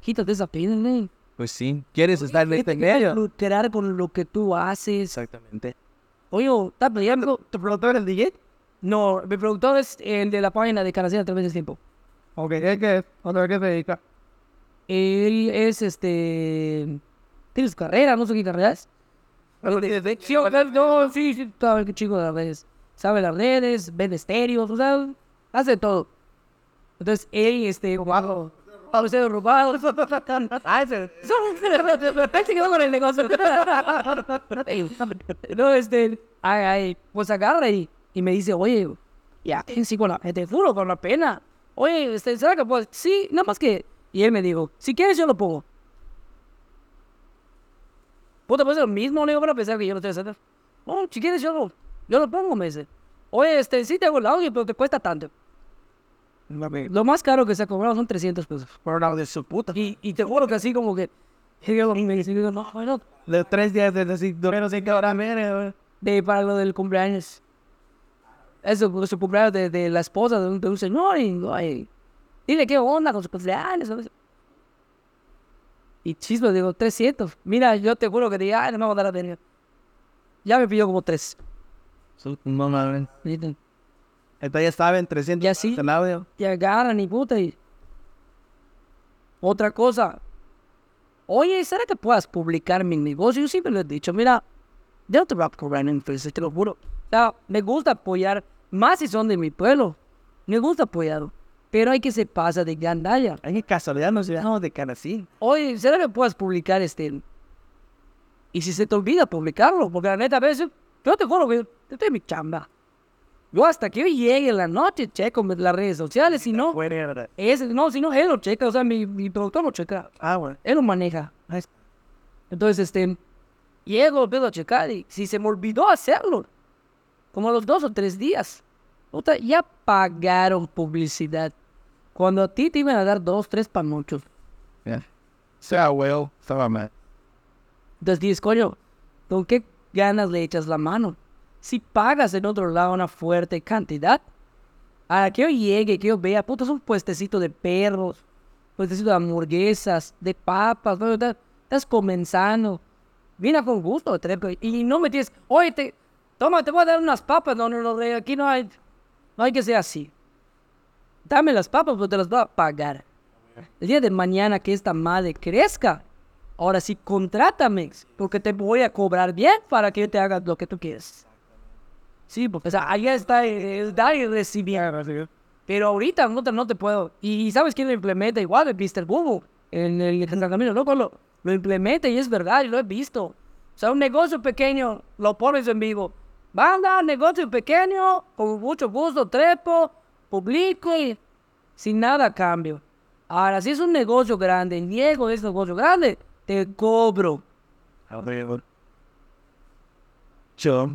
quítate esa pena, ¿no? Pues sí. ¿Quieres estar en este medio? lucrar con lo que tú haces. Exactamente. Oye, ¿estás peleando? ¿Tu productor es el DJ? No, mi productor es el de la página de Canacina a través del tiempo. Ok, es que, ¿a qué se dedica? Él es, este... Tiene su carrera, no sé qué carrera es. Sí, o sea, no, sí, sí, sabe qué chico de las redes. Sabe las redes, vende estéreos, o sea, hace todo. Entonces, él, este, robado. Robados. Ah, ese. Se quedó con el negocio. no, este, ay, ay, pues agarra y, y me dice, oye, ya, sí, con la, te juro, con la pena. Oye, este, ¿será que puedo? Sí, nada más que. Y él me dijo, si quieres, yo lo pongo. Puta, pues es lo mismo, le digo, para pensar que yo lo estoy haciendo. No, si quieres, yo lo, yo lo pongo, me dice. Oye, este, sí te hago el audio, pero te cuesta tanto. Lo más caro que se ha cobrado son 300 pesos. Por una de su puta. Y, y te juro que así como que... y yo me dice, no, bueno, De tres días de pero sí que ahora mire, de, para lo del cumpleaños. Eso, por su cumpleaños de, de la esposa de un, de un señor y, ay, dile qué onda con su cumpleaños. ¿sabes? Y chisme, digo, 300. Mira, yo te juro que dije, ay, no me voy a dar la. Ya me pidió como tres. No mames. ¿viste? Entonces ya saben, 300 Ya sí. el audio. Y agarran y puta y... Otra cosa. Oye, ¿será que puedas publicar mi negocio? Yo siempre le he dicho, mira, yo no te voy a cobrar en Facebook, te lo juro. O sea, me gusta apoyar, más si son de mi pueblo. Me gusta apoyar. Pero hay que se pasa de gandalla. Ay, qué casualidad nos llevamos de Canasí. Oye, ¿será que puedas publicar este? Y si se te olvida publicarlo, porque la neta a veces, yo te juro que estoy en mi chamba. Yo hasta que yo llegue en la noche checo las redes sociales, si no, ese, no, si no, él lo checa, o sea, mi, mi productor lo checa, Ah, bueno. él lo maneja. Entonces, este, llego, empiezo a checar y si se me olvidó hacerlo, como a los dos o tres días, puta, ya pagaron publicidad. Cuando a ti te iban a dar dos, tres para muchos. Sea huevo, estaba mal. Entonces dices, coño, ¿con qué ganas le echas la mano? Si pagas en otro lado una fuerte cantidad, a que yo llegue, que yo vea, puta, es un puestecito de perros, puestecito de hamburguesas, de papas, ¿no? estás, estás comenzando. Vine con gusto, y no me tienes, oye, te, toma, te voy a dar unas papas, no, no, no, aquí no hay, no hay que ser así. Dame las papas, pero te las voy a pagar. El día de mañana que esta madre crezca, ahora sí, contrátame, porque te voy a cobrar bien para que yo te haga lo que tú quieres. Sí, porque o sea, allá está el dar y recibir. Pero ahorita no te, no te puedo. Y, ¿sabes quién lo implementa igual? El Mr. Google. En el entrenamiento loco lo, lo implementa y es verdad, y lo he visto. O sea, un negocio pequeño, lo pones en vivo. Banda, negocio pequeño, con mucho gusto, trepo, publico y sin nada cambio. Ahora, si es un negocio grande, niego es negocio grande, te cobro. Yo.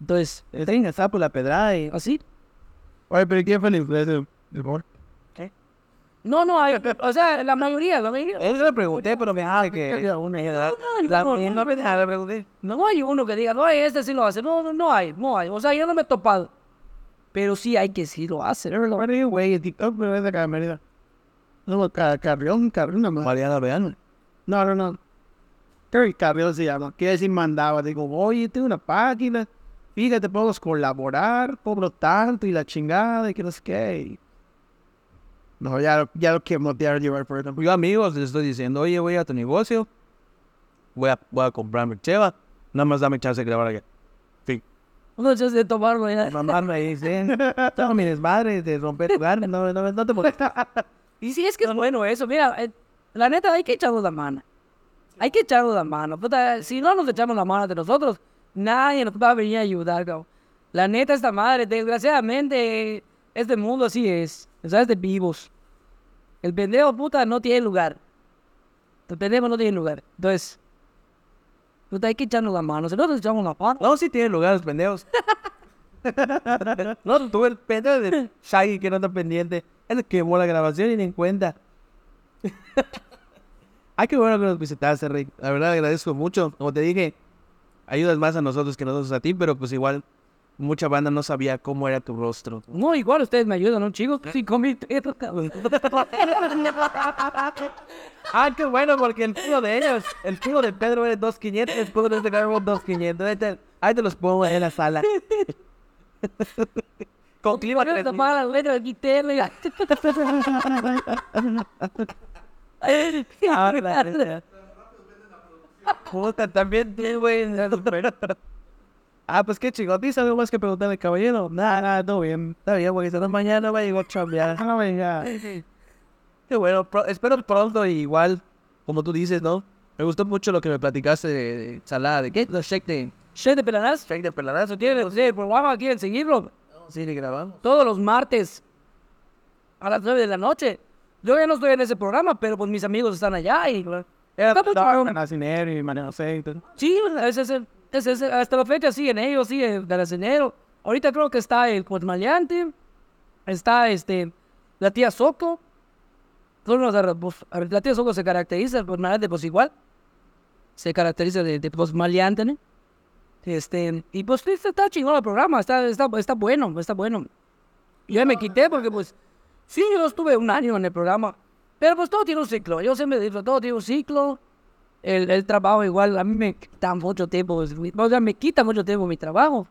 Entonces, Tenga, sapo la pedrada y... así. Oye, pero ¿quién fue el influencer? ¿El amor? No, no, hay, o sea, la mayoría, la mayoría. Eso le pregunté, pero me dejaba que. No, no, La no, no me dejaba, le pregunté. No hay uno que diga, no, este sí lo hace. No, no, no hay, no hay. O sea, yo no me he topado. Pero sí hay que sí lo hace. ¿no? Bueno, güey, el TikTok me de acá, Mérida. No, Ca- Carrión, Carrión, no más. Mariana Real. No, no, no. Carrión se llama. Quiere decir mandaba. Digo, oye, tengo una página. Fíjate, podemos colaborar, cobro tanto y la chingada y que no sé qué. No, ya, ya lo quiero motear llevar por ejemplo. Yo amigos les estoy diciendo, oye, voy a tu negocio. Voy a, voy a comprarme cheva. Nada más dame chance de grabar allá. Fin. Uno se de tomarlo ya. Mamarme ahí, sí. Tengo mi desmadre de romper lugar, no, no, no te molesta. Y sí, es que es bueno eso. Mira, eh, la neta, hay que echarnos la mano. Hay que echarnos la mano. Puta, si no nos echamos la mano de nosotros, nadie nos va a venir a ayudar, cabrón. La neta, esta madre, desgraciadamente, este mundo así es. O sea, es de vivos. El pendejo, puta, no tiene lugar. El pendejo no tiene lugar. Entonces, puta, hay que echarnos la mano. Si no nos echamos la mano, No, sí tienen lugar los pendejos. no, tú el pendejo de Shaggy que no está pendiente. Que quemó la grabación y ni en cuenta. Ay, qué bueno que nos visitaste, Rick. La verdad agradezco mucho. Como te dije, ayudas más a nosotros que nosotros a ti, pero pues igual mucha banda no sabía cómo era tu rostro. no, igual ustedes me ayudan, ¿no, chicos? Mil pesos, cabrón. Ah, qué bueno, porque el tío de ellos, el tío de Pedro es 2500, después de este cargo 2500. Ahí te, ahí te los pongo en la sala. Con clima Voy a 3000. tapar la letra de guitarra. Puta, también, güey. Ah, pues qué chingón. ¿Tienes algo más que preguntarle, caballero? Nada, nada, todo bien. Está bien, güey. Hasta mañana va a chambear. Ah, venga. Qué bueno. pro- espero pronto igual, como tú dices, ¿no? Me gustó mucho lo que me platicaste de, de salada. ¿De qué? Shake de... Che de peladas. Shake de peladazo. ¿Quieren sí, el programa? ¿Quieren seguirlo? Sí, le grabamos. Todos los martes a las 9 de la noche. Yo ya no estoy en ese programa, pero pues mis amigos están allá y... Está muy chingón. Nacinero y María José. Sí, es es el- hasta la fecha siguen ellos, sí, el Garacenero. Ahorita creo que está el Maleante, está este, la tía Soco. Pues, la tía Soco se caracteriza, el Maleante pues igual. Se caracteriza de, de Maleante, ¿no? Este, y pues sí, está chingón el programa, está, está, está bueno, está bueno. Yo me quité porque pues, sí, yo estuve un año en el programa. Pero pues todo tiene un ciclo, yo siempre digo, todo tiene un ciclo el, el trabajo igual a mí me quita mucho tiempo, es- o sea, me quita mucho tiempo mi trabajo.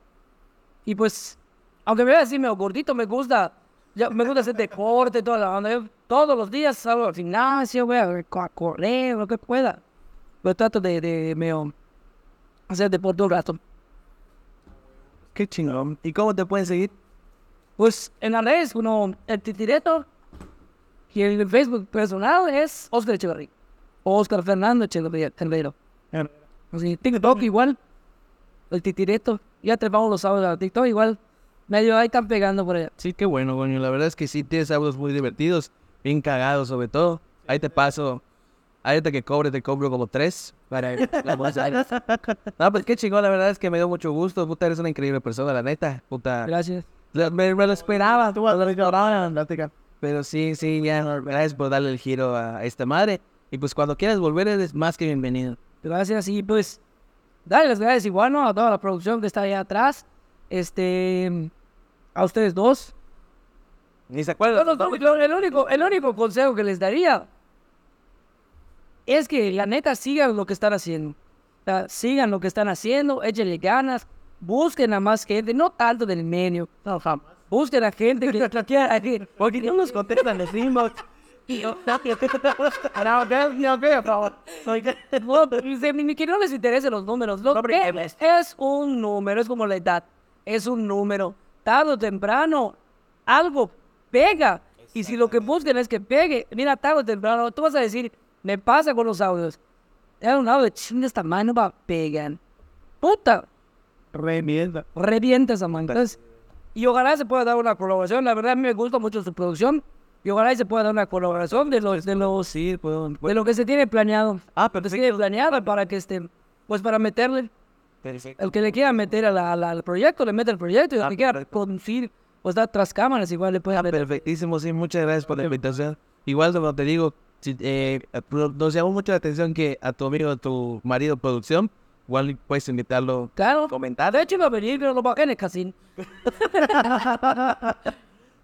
Y pues, aunque me vea así medio gordito, me gusta, ya, me gusta hacer deporte, toda la onda. Yo todos los días salgo al gimnasio, voy a correr, lo que pueda. Pero trato de, de medio hacer deporte un rato. Qué chingón. ¿Y cómo te pueden seguir? Pues en las redes, uno, el titireto, y el Facebook personal es Oscar Echeverría. O Oscar Fernando Echeverría, Herrero. Así, TikTok igual. El titireto. Ya te vamos los sábados a TikTok igual. Medio ahí están pegando por allá. Sí, qué bueno, coño. La verdad es que sí tienes audios muy divertidos, bien cagados sobre todo. Ahí te paso. Ahorita que cobre, te cobro como tres. Para la. No, pues qué chingón, la verdad es que me dio mucho gusto. Puta, eres una increíble persona, la neta. Puta. Gracias. Me, me lo esperaba, tú, me lo esperaba, plática. Pero sí, sí, ya, gracias por darle el giro a, esta madre. Y pues cuando quieras volver, eres más que bienvenido. Gracias y pues, dale las gracias igual, ¿no? A toda la producción que está allá atrás. Este, a ustedes dos. Ni se acuerdan. No, no, no, el, único, el único consejo que les daría es que la neta sigan lo que están haciendo. O sea, sigan lo que están haciendo, échenle ganas, busquen a más gente, no tanto del medio. No, jamás. Busquen a gente que, quiera ir. Porque no nos contestan los inbox. Ni ni que no les interesen los números. Lo que es, es un número, es como la edad. Es un número. Tarde o temprano, algo pega. Y si lo que buscan es que pegue, mira, tarde o temprano, tú vas a decir, me pasa con los audios. Era un audio de chinga esta mano va a pegar. Puta, Revienta. revienta esa mano. Entonces, y ojalá se pueda dar una colaboración. La verdad, a mí me gusta mucho su producción. Y ojalá se pueda dar una colaboración de los, de los, Sí, puedo. de lo que se tiene planeado. Ah, pero se tiene planeado para que este, pues para meterle, Perfecto. el que le quiera meter a la- a la- al proyecto, le mete el proyecto. Y el Ah, que quiera conducir, pues dar tras cámaras, igual le puede Ah, perfectísimo, sí, muchas gracias por la invitación. Igual, como te digo, eh, nos llamó mucho la atención que a tu amigo, a tu marido producción, igual puedes invitarlo Claro. a comentar. De hecho, iba a venir, pero lo bajé en el casino.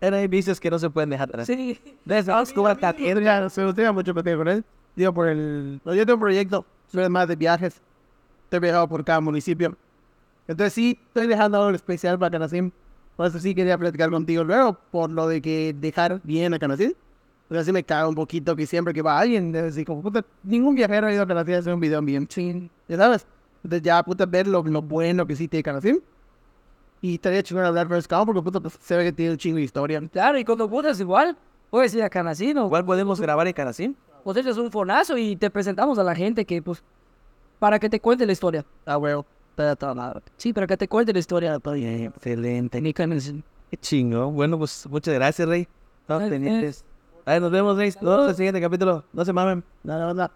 Eran vicios que no se pueden dejar atrás. Sí. Desde ya se gustaría mucho platicar con él. Digo, por el... no, Yo tengo un proyecto, soy más de viajes. Estoy viajado por cada municipio. Entonces sí, estoy dejando algo especial para Canacín. Por eso sí quería platicar contigo luego, por lo de que dejar bien a Canacín. O sea, sí me caga un poquito que siempre que va alguien, debe decir como, puta, ningún viajero ha ido a Canacín a hacer un video bien. Sí. ¿Ya sabes? Entonces ya, puta, ver lo, lo bueno que sí tiene Canacín. Y estaría chingón hablar con Scout porque puta, pues, se ve que tiene un chingo de historia. Claro, y cuando gustas igual, puedes ir a Canacino. Igual podemos grabar en Canacín. Pues echas un fonazo y te presentamos a la gente que, pues, para que te cuente la historia. Ah, bueno. Sí, para que te cuente la historia. Excelente. Ni Canacino. Qué chingo. Bueno, pues muchas gracias, Rey. Estamos Eh, eh. pendientes. A ver, nos vemos, Rey. Nos vemos en el siguiente capítulo. No se mamen. No, no, no.